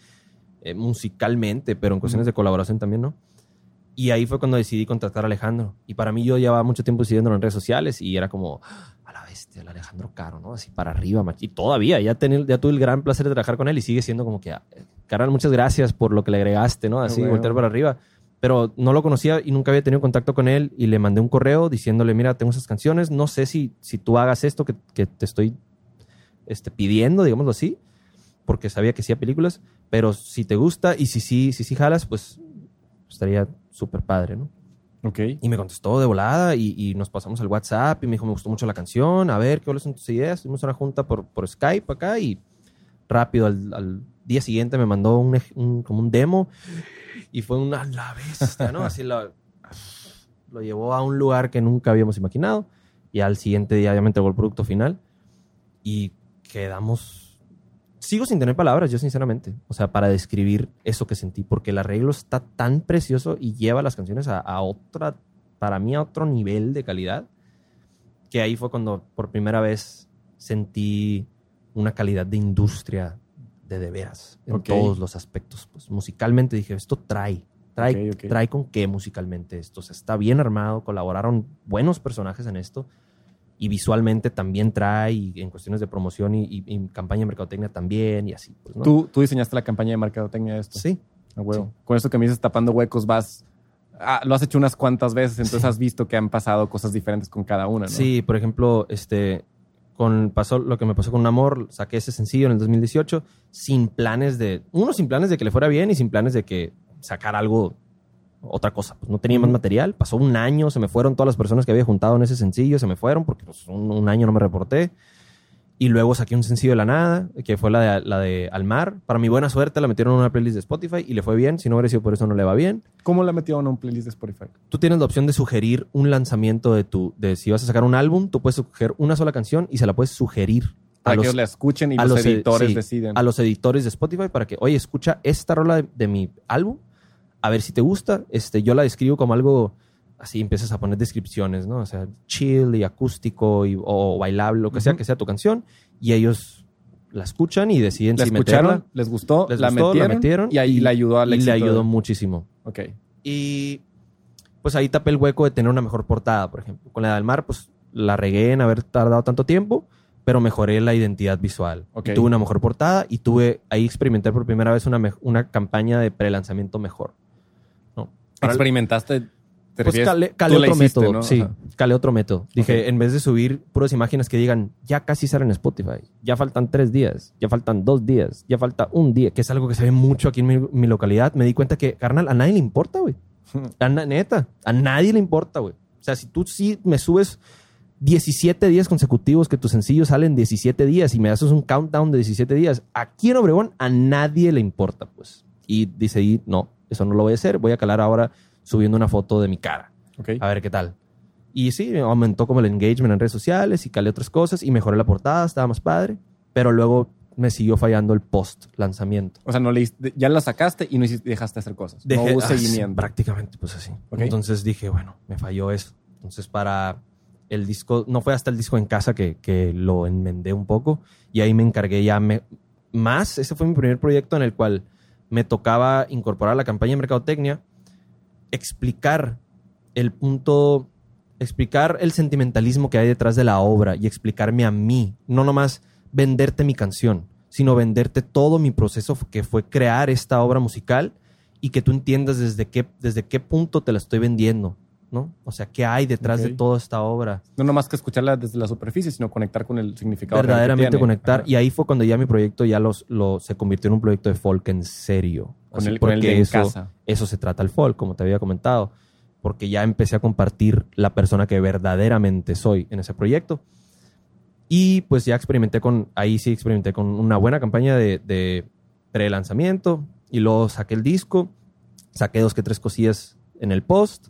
eh, musicalmente, pero en cuestiones de colaboración también, ¿no? Y ahí fue cuando decidí contratar a Alejandro. Y para mí yo llevaba mucho tiempo siguiéndolo en redes sociales y era como, "Ah, a la bestia, el Alejandro Caro, ¿no? Así para arriba, mach- Y todavía, ya, tenía- ya tuve el gran placer de trabajar con él y sigue siendo como que, "Ah, carnal, muchas gracias por lo que le agregaste, ¿no? Así, Ah, bueno. voltear para arriba. Pero no lo conocía y nunca había tenido contacto con él y le mandé un correo diciéndole, mira, tengo esas canciones, no sé si, si tú hagas esto que, que te estoy este, pidiendo, digámoslo así, porque sabía que hacía películas, pero si te gusta y si sí, si, sí jalas, pues estaría súper padre, ¿no? Ok. Y me contestó de volada y, y nos pasamos al WhatsApp y me dijo, me gustó mucho la canción, a ver, ¿qué son tus ideas? Tuvimos una junta por, por Skype acá y rápido al, al día siguiente me mandó un, un- como un demo y fue una la bestia, ¿no? Así lo, lo llevó a un lugar que nunca habíamos imaginado y al siguiente día ya me entregó el producto final y quedamos... Sigo sin tener palabras, yo sinceramente, o sea, para describir eso que sentí, porque el arreglo está tan precioso y lleva las canciones a, a otra, para mí a otro nivel de calidad, que ahí fue cuando por primera vez sentí una calidad de industria de de veras, en todos los aspectos. Pues musicalmente dije, esto trae, trae, trae con qué musicalmente esto. O sea, está bien armado, colaboraron buenos personajes en esto y visualmente también trae y en cuestiones de promoción y, y- y campaña de mercadotecnia también y así. Pues, ¿no? ¿Tú, tú diseñaste la campaña de mercadotecnia de esto. Sí, A huevo. Con esto que me dices tapando huecos, vas. ah, lo has hecho unas cuantas veces, entonces Sí. has visto que han pasado cosas diferentes con cada una, ¿no? Sí, por ejemplo, este, con pasó lo que me pasó con un amor, saqué ese sencillo en el 2018 sin planes de, uno sin planes de que le fuera bien y sin planes de que sacar algo, otra cosa. Pues no tenía más material, pasó un año, se me fueron todas las personas que había juntado en ese sencillo, se me fueron porque pues, un, un año no me reporté. Y luego saqué un sencillo de la nada, que fue la de, la de Al Mar. Para mi buena suerte la metieron en una playlist de Spotify y le fue bien. Si no hubiera sido por eso, no le va bien ¿Cómo la metieron a un playlist de Spotify? tú tienes la opción de sugerir un lanzamiento de tu, de si vas a sacar un álbum, tú puedes sugerir una sola canción y se la puedes sugerir a Para que los, la escuchen y a los, los ed- editores sí, deciden. a los editores de Spotify para que, oye, escucha esta rola de, de mi álbum, a ver si te gusta. Este, yo la describo como algo así, empiezas a poner descripciones, ¿no? O sea, chill y acústico y, o bailable, lo que sea que sea tu canción, y ellos la escuchan y deciden la si escucharon, meterla. les gustó, Les la, gustó, metieron, la metieron y ahí le ayudó al y le éxito ayudó de- muchísimo. Ok. Y pues ahí tapé el hueco de tener una mejor portada, por ejemplo. Con la del mar, pues la regué en haber tardado tanto tiempo, pero mejoré la identidad visual. Ok. Y tuve una mejor portada y tuve, ahí experimenté por primera vez una, una campaña de pre-lanzamiento mejor. Para Experimentaste te Pues calé, otro hiciste, método. ¿no? Sí, Ajá. calé otro método. Dije, en vez de subir puras imágenes que digan, ya casi salen en Spotify, ya faltan tres días, ya faltan dos días, ya falta un día, que es algo que se ve mucho aquí en mi, mi localidad, me di cuenta que, carnal, a nadie le importa, güey. (laughs) A na- neta, a nadie le importa, güey. O sea, si tú sí me subes 17 días consecutivos que tus sencillos salen 17 días y me haces un countdown de 17 días, aquí en Obregón a nadie le importa, pues. Y dice ahí, no, eso no lo voy a hacer, voy a calar ahora subiendo una foto de mi cara Ok. a ver qué tal. Y sí, aumentó como el engagement en redes sociales y calé otras cosas y mejoré la portada, estaba más padre. Pero luego me siguió fallando el post lanzamiento. O sea, no le, ya la sacaste y no hiciste- dejaste de hacer cosas. no hubo ah, seguimiento. prácticamente, pues así. Ok. Entonces dije, bueno, me falló eso. Entonces para el disco, no fue hasta el disco en casa que, que lo enmendé un poco y ahí me encargué ya me- más. Ese fue mi primer proyecto en el cual me tocaba incorporar la campaña de mercadotecnia, explicar el punto, explicar el sentimentalismo que hay detrás de la obra y explicarme a mí, no nomás venderte mi canción, sino venderte todo mi proceso que fue crear esta obra musical y que tú entiendas desde qué, desde qué punto te la estoy vendiendo, ¿no? O sea, qué hay detrás Ok. de toda esta obra. No nomás que escucharla desde la superficie, sino conectar con el significado. Verdaderamente conectar. Ajá. Y ahí fue cuando ya mi proyecto ya los, lo, se convirtió en un proyecto de folk en serio. Con Así, el, con el porque de eso, casa. eso se trata el folk, como te había comentado. Porque ya empecé a compartir la persona que verdaderamente soy en ese proyecto. Y pues ya experimenté con, ahí sí experimenté con una buena campaña de, de pre-lanzamiento. Y luego saqué el disco, saqué dos que tres cosillas en el post.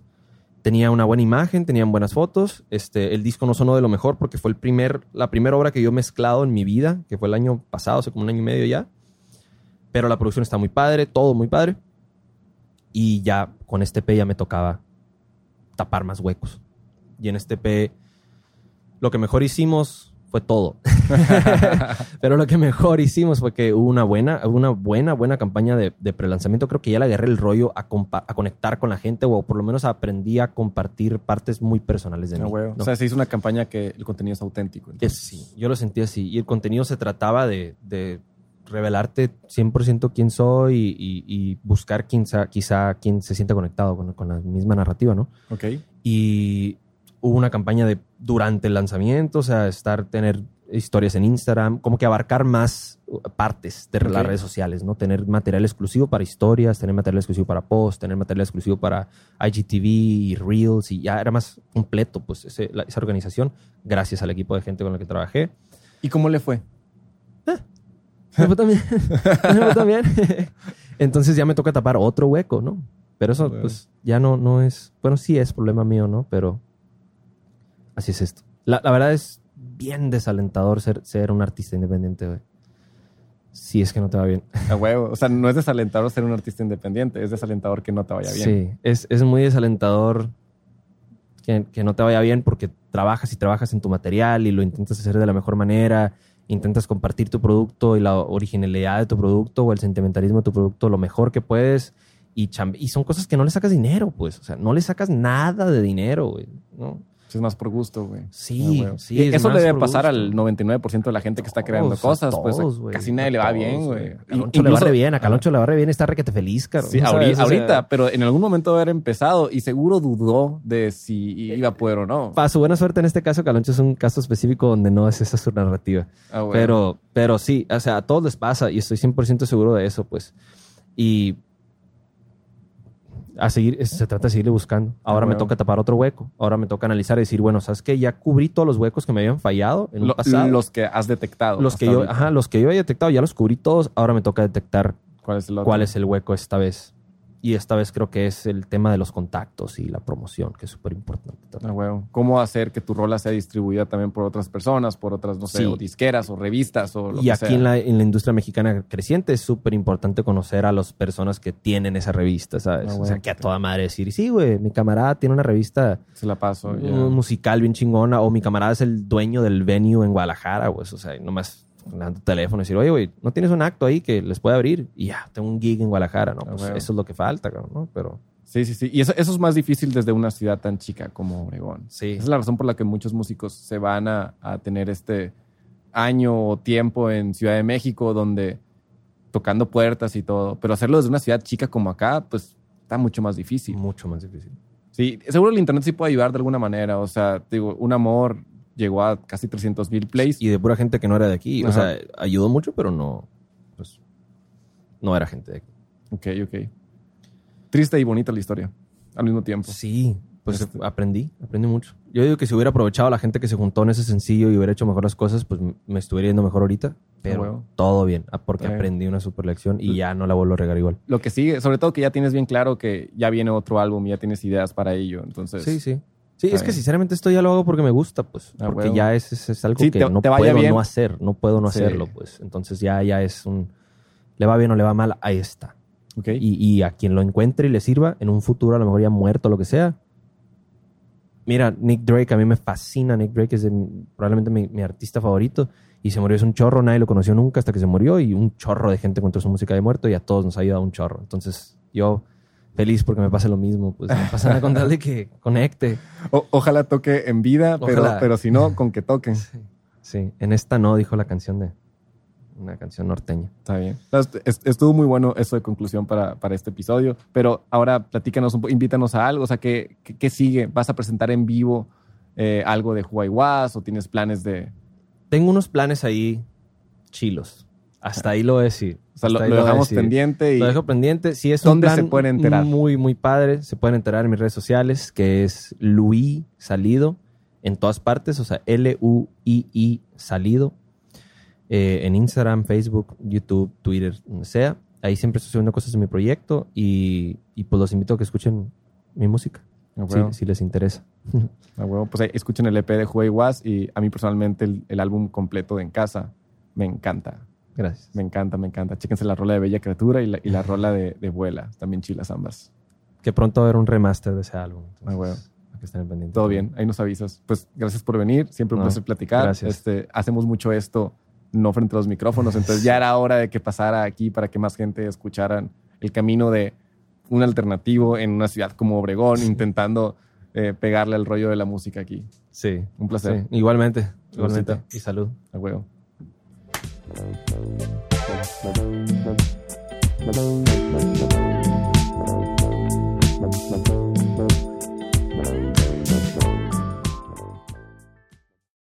Tenía una buena imagen, tenían buenas fotos. Este, el disco no sonó de lo mejor porque fue el primer, la primera obra que yo mezclado en mi vida, que fue el año pasado, hace como un año y medio ya. Pero la producción está muy padre, todo muy padre. Y ya con este P ya me tocaba tapar más huecos. Y en este P lo que mejor hicimos fue todo. (laughs) (laughs) Pero lo que mejor hicimos fue que hubo una buena, una buena, buena campaña de, de prelanzamiento. Creo que ya le agarré el rollo a, a conectar con la gente o por lo menos aprendí a compartir partes muy personales de Ah, mí. ¿no? O sea, se hizo una campaña que el contenido es auténtico. Entonces. sí, yo lo sentí así. Y el contenido se trataba de, de revelarte 100% quién soy y, y- y buscar quizá, quizá quien se sienta conectado con, con la misma narrativa, ¿no? Ok. Y hubo una campaña de durante el lanzamiento, o sea, estar, tener historias en Instagram, como que abarcar más uh, partes de las redes sociales, ¿no? Tener material exclusivo para historias, tener material exclusivo para posts, tener material exclusivo para IGTV y Reels, y ya era más completo, pues, ese- la- esa organización, gracias al equipo de gente con la que trabajé. ¿Y cómo le fue? Me fue también. (laughs) Me fue también. (laughs) Entonces ya me toca tapar otro hueco, ¿no? Pero eso, Bueno. pues, ya no, no es. Bueno, sí es problema mío, ¿no? Pero así es esto. La, la verdad es bien desalentador ser, ser un artista independiente, güey. Si es que no te va bien. (laughs) A huevo. O sea, no es desalentador ser un artista independiente, es desalentador que no te vaya bien. Sí, es, es muy desalentador que, que no te vaya bien porque trabajas y trabajas en tu material y lo intentas hacer de la mejor manera, intentas compartir tu producto y la originalidad de tu producto o el sentimentalismo de tu producto lo mejor que puedes y, y son cosas que no le sacas dinero, pues, o sea, no le sacas nada de dinero, güey, ¿no? Es más por gusto, güey. Sí, Ah, sí, es eso le debe pasar gusto. al 99% de la gente que está creando Todos, cosas. pues todos, casi nadie le va bien, güey. A Caloncho le va re bien, a Caloncho le va re bien, está re que te feliz, caro. Sí, ahorita, pero en algún momento debe haber empezado y seguro dudó de si iba a poder o no. Para su buena suerte en este caso, Caloncho es un caso específico donde no es esa su narrativa. Ah. Pero, pero sí, o sea, a todos les pasa y estoy 100% seguro de eso, pues. Y a seguir, se trata de seguirle buscando. Ahora Ah, me bueno. toca tapar otro hueco. Ahora me toca analizar y decir, bueno, ¿sabes qué? Ya cubrí todos los huecos que me habían fallado en Lo- pasado. los que has detectado. Los que yo, ahorita. ajá, los que yo había detectado, ya los cubrí todos. Ahora me toca detectar ¿Cuál es el otro? cuál es el hueco esta vez. Y esta vez creo que es el tema de los contactos y la promoción, que es súper importante. Ah, huevo. ¿Cómo hacer que tu rola sea distribuida también por otras personas, por otras, no sé, Sí. o disqueras o revistas o lo Y que aquí sea? en la, en la industria mexicana creciente es súper importante conocer a las personas que tienen esa revista, ¿sabes? Ah, o bueno. sea, que a toda madre decir, sí, güey, mi camarada tiene una revista Se la paso. musical bien chingona, o mi camarada es el dueño del venue en Guadalajara, güey. O sea, nomás tu teléfono y decir, oye, güey, ¿no tienes un acto ahí que les puede abrir? Y ya, tengo un gig en Guadalajara, ¿no? Ah, Pues bueno. eso es lo que falta, ¿no? Pero Sí, sí, sí. Y eso, eso es más difícil desde una ciudad tan chica como Obregón. sí. Esa es la razón por la que muchos músicos se van a, a tener este año o tiempo en Ciudad de México donde tocando puertas y todo. Pero hacerlo desde una ciudad chica como acá, pues está mucho más difícil. Mucho más difícil. Sí, seguro el internet sí puede ayudar de alguna manera. O sea, digo, un amor llegó a casi 300 mil plays. Y de pura gente que no era de aquí. O sea, ayudó mucho, pero no. Pues, no era gente de aquí. Ok, ok. Triste y bonita la historia al mismo tiempo. Sí, pues Este- aprendí, aprendí mucho. Yo digo que si hubiera aprovechado a la gente que se juntó en ese sencillo y hubiera hecho mejor las cosas, pues me estuviera yendo mejor ahorita. Pero todo bien, ah, porque aprendí una super lección y ya no la vuelvo a regar igual. Lo que sigue, sobre todo que ya tienes bien claro que ya viene otro álbum y ya tienes ideas para ello. Entonces, Sí, sí. Sí, es que sinceramente esto ya lo hago porque me gusta, pues. Ah, porque ya es, es- es algo Sí, que te- no te vaya puedo bien. no hacer, no puedo no Sí. hacerlo, pues. Entonces ya, ya es un... Le va bien o le va mal, ahí está. ok. Y, y a quien lo encuentre y le sirva, en un futuro a lo mejor ya muerto o lo que sea. Mira, Nick Drake, a mí me fascina. Nick Drake es de probablemente mi, mi artista favorito. Y se murió, es un chorro, nadie lo conoció nunca hasta que se murió. Y un chorro de gente encontró su música de muerto y a todos nos ha ayudado un chorro. Entonces, yo feliz porque me pase lo mismo. Pues no pasa nada con tal de que conecte. O- ojalá toque en vida, pero, pero si no, con que toque. Sí, en esta no, dijo la canción de una canción norteña. Está bien. Estuvo muy bueno eso de conclusión para, para este episodio, pero ahora platícanos un poco, invítanos a algo, o sea, ¿qué, qué, qué sigue? ¿Vas a presentar en vivo eh, algo de Huawei Was o tienes planes de... Tengo unos planes ahí chilos. Hasta ahí lo voy a decir. O sea, lo, dejamos pendiente y... Lo dejo pendiente. Si es un ¿Dónde plan se pueden enterar? Muy, muy padre. Se pueden enterar en mis redes sociales, que es Luis Salido, en todas partes. O sea, L-U-I-I Salido. Eh, en Instagram, Facebook, YouTube, Twitter, donde sea. Ahí siempre estoy subiendo cosas de mi proyecto y, y pues los invito a que escuchen mi música, si- les interesa. (laughs) Pues ahí escuchen el EP de Was y a mí personalmente el, el álbum completo de En Casa me encanta. Gracias. Me encanta, me encanta. Chéquense la rola de Bella Criatura y la, y la rola de, de Vuela. También chilas ambas. Que pronto va a haber un remaster de ese álbum. entonces, Ah, huevo. hay que estén pendientes. Todo bien, ahí nos avisas. Pues gracias por venir, siempre un No, placer platicar. gracias. Este, hacemos mucho esto no frente a los micrófonos, entonces ya era hora de que pasara aquí para que más gente escucharan el camino de un alternativo en una ciudad como Obregón, intentando eh, pegarle al rollo de la música aquí. Sí. Un placer. sí. Igualmente. Igualmente. Y salud. A huevo. Thank you.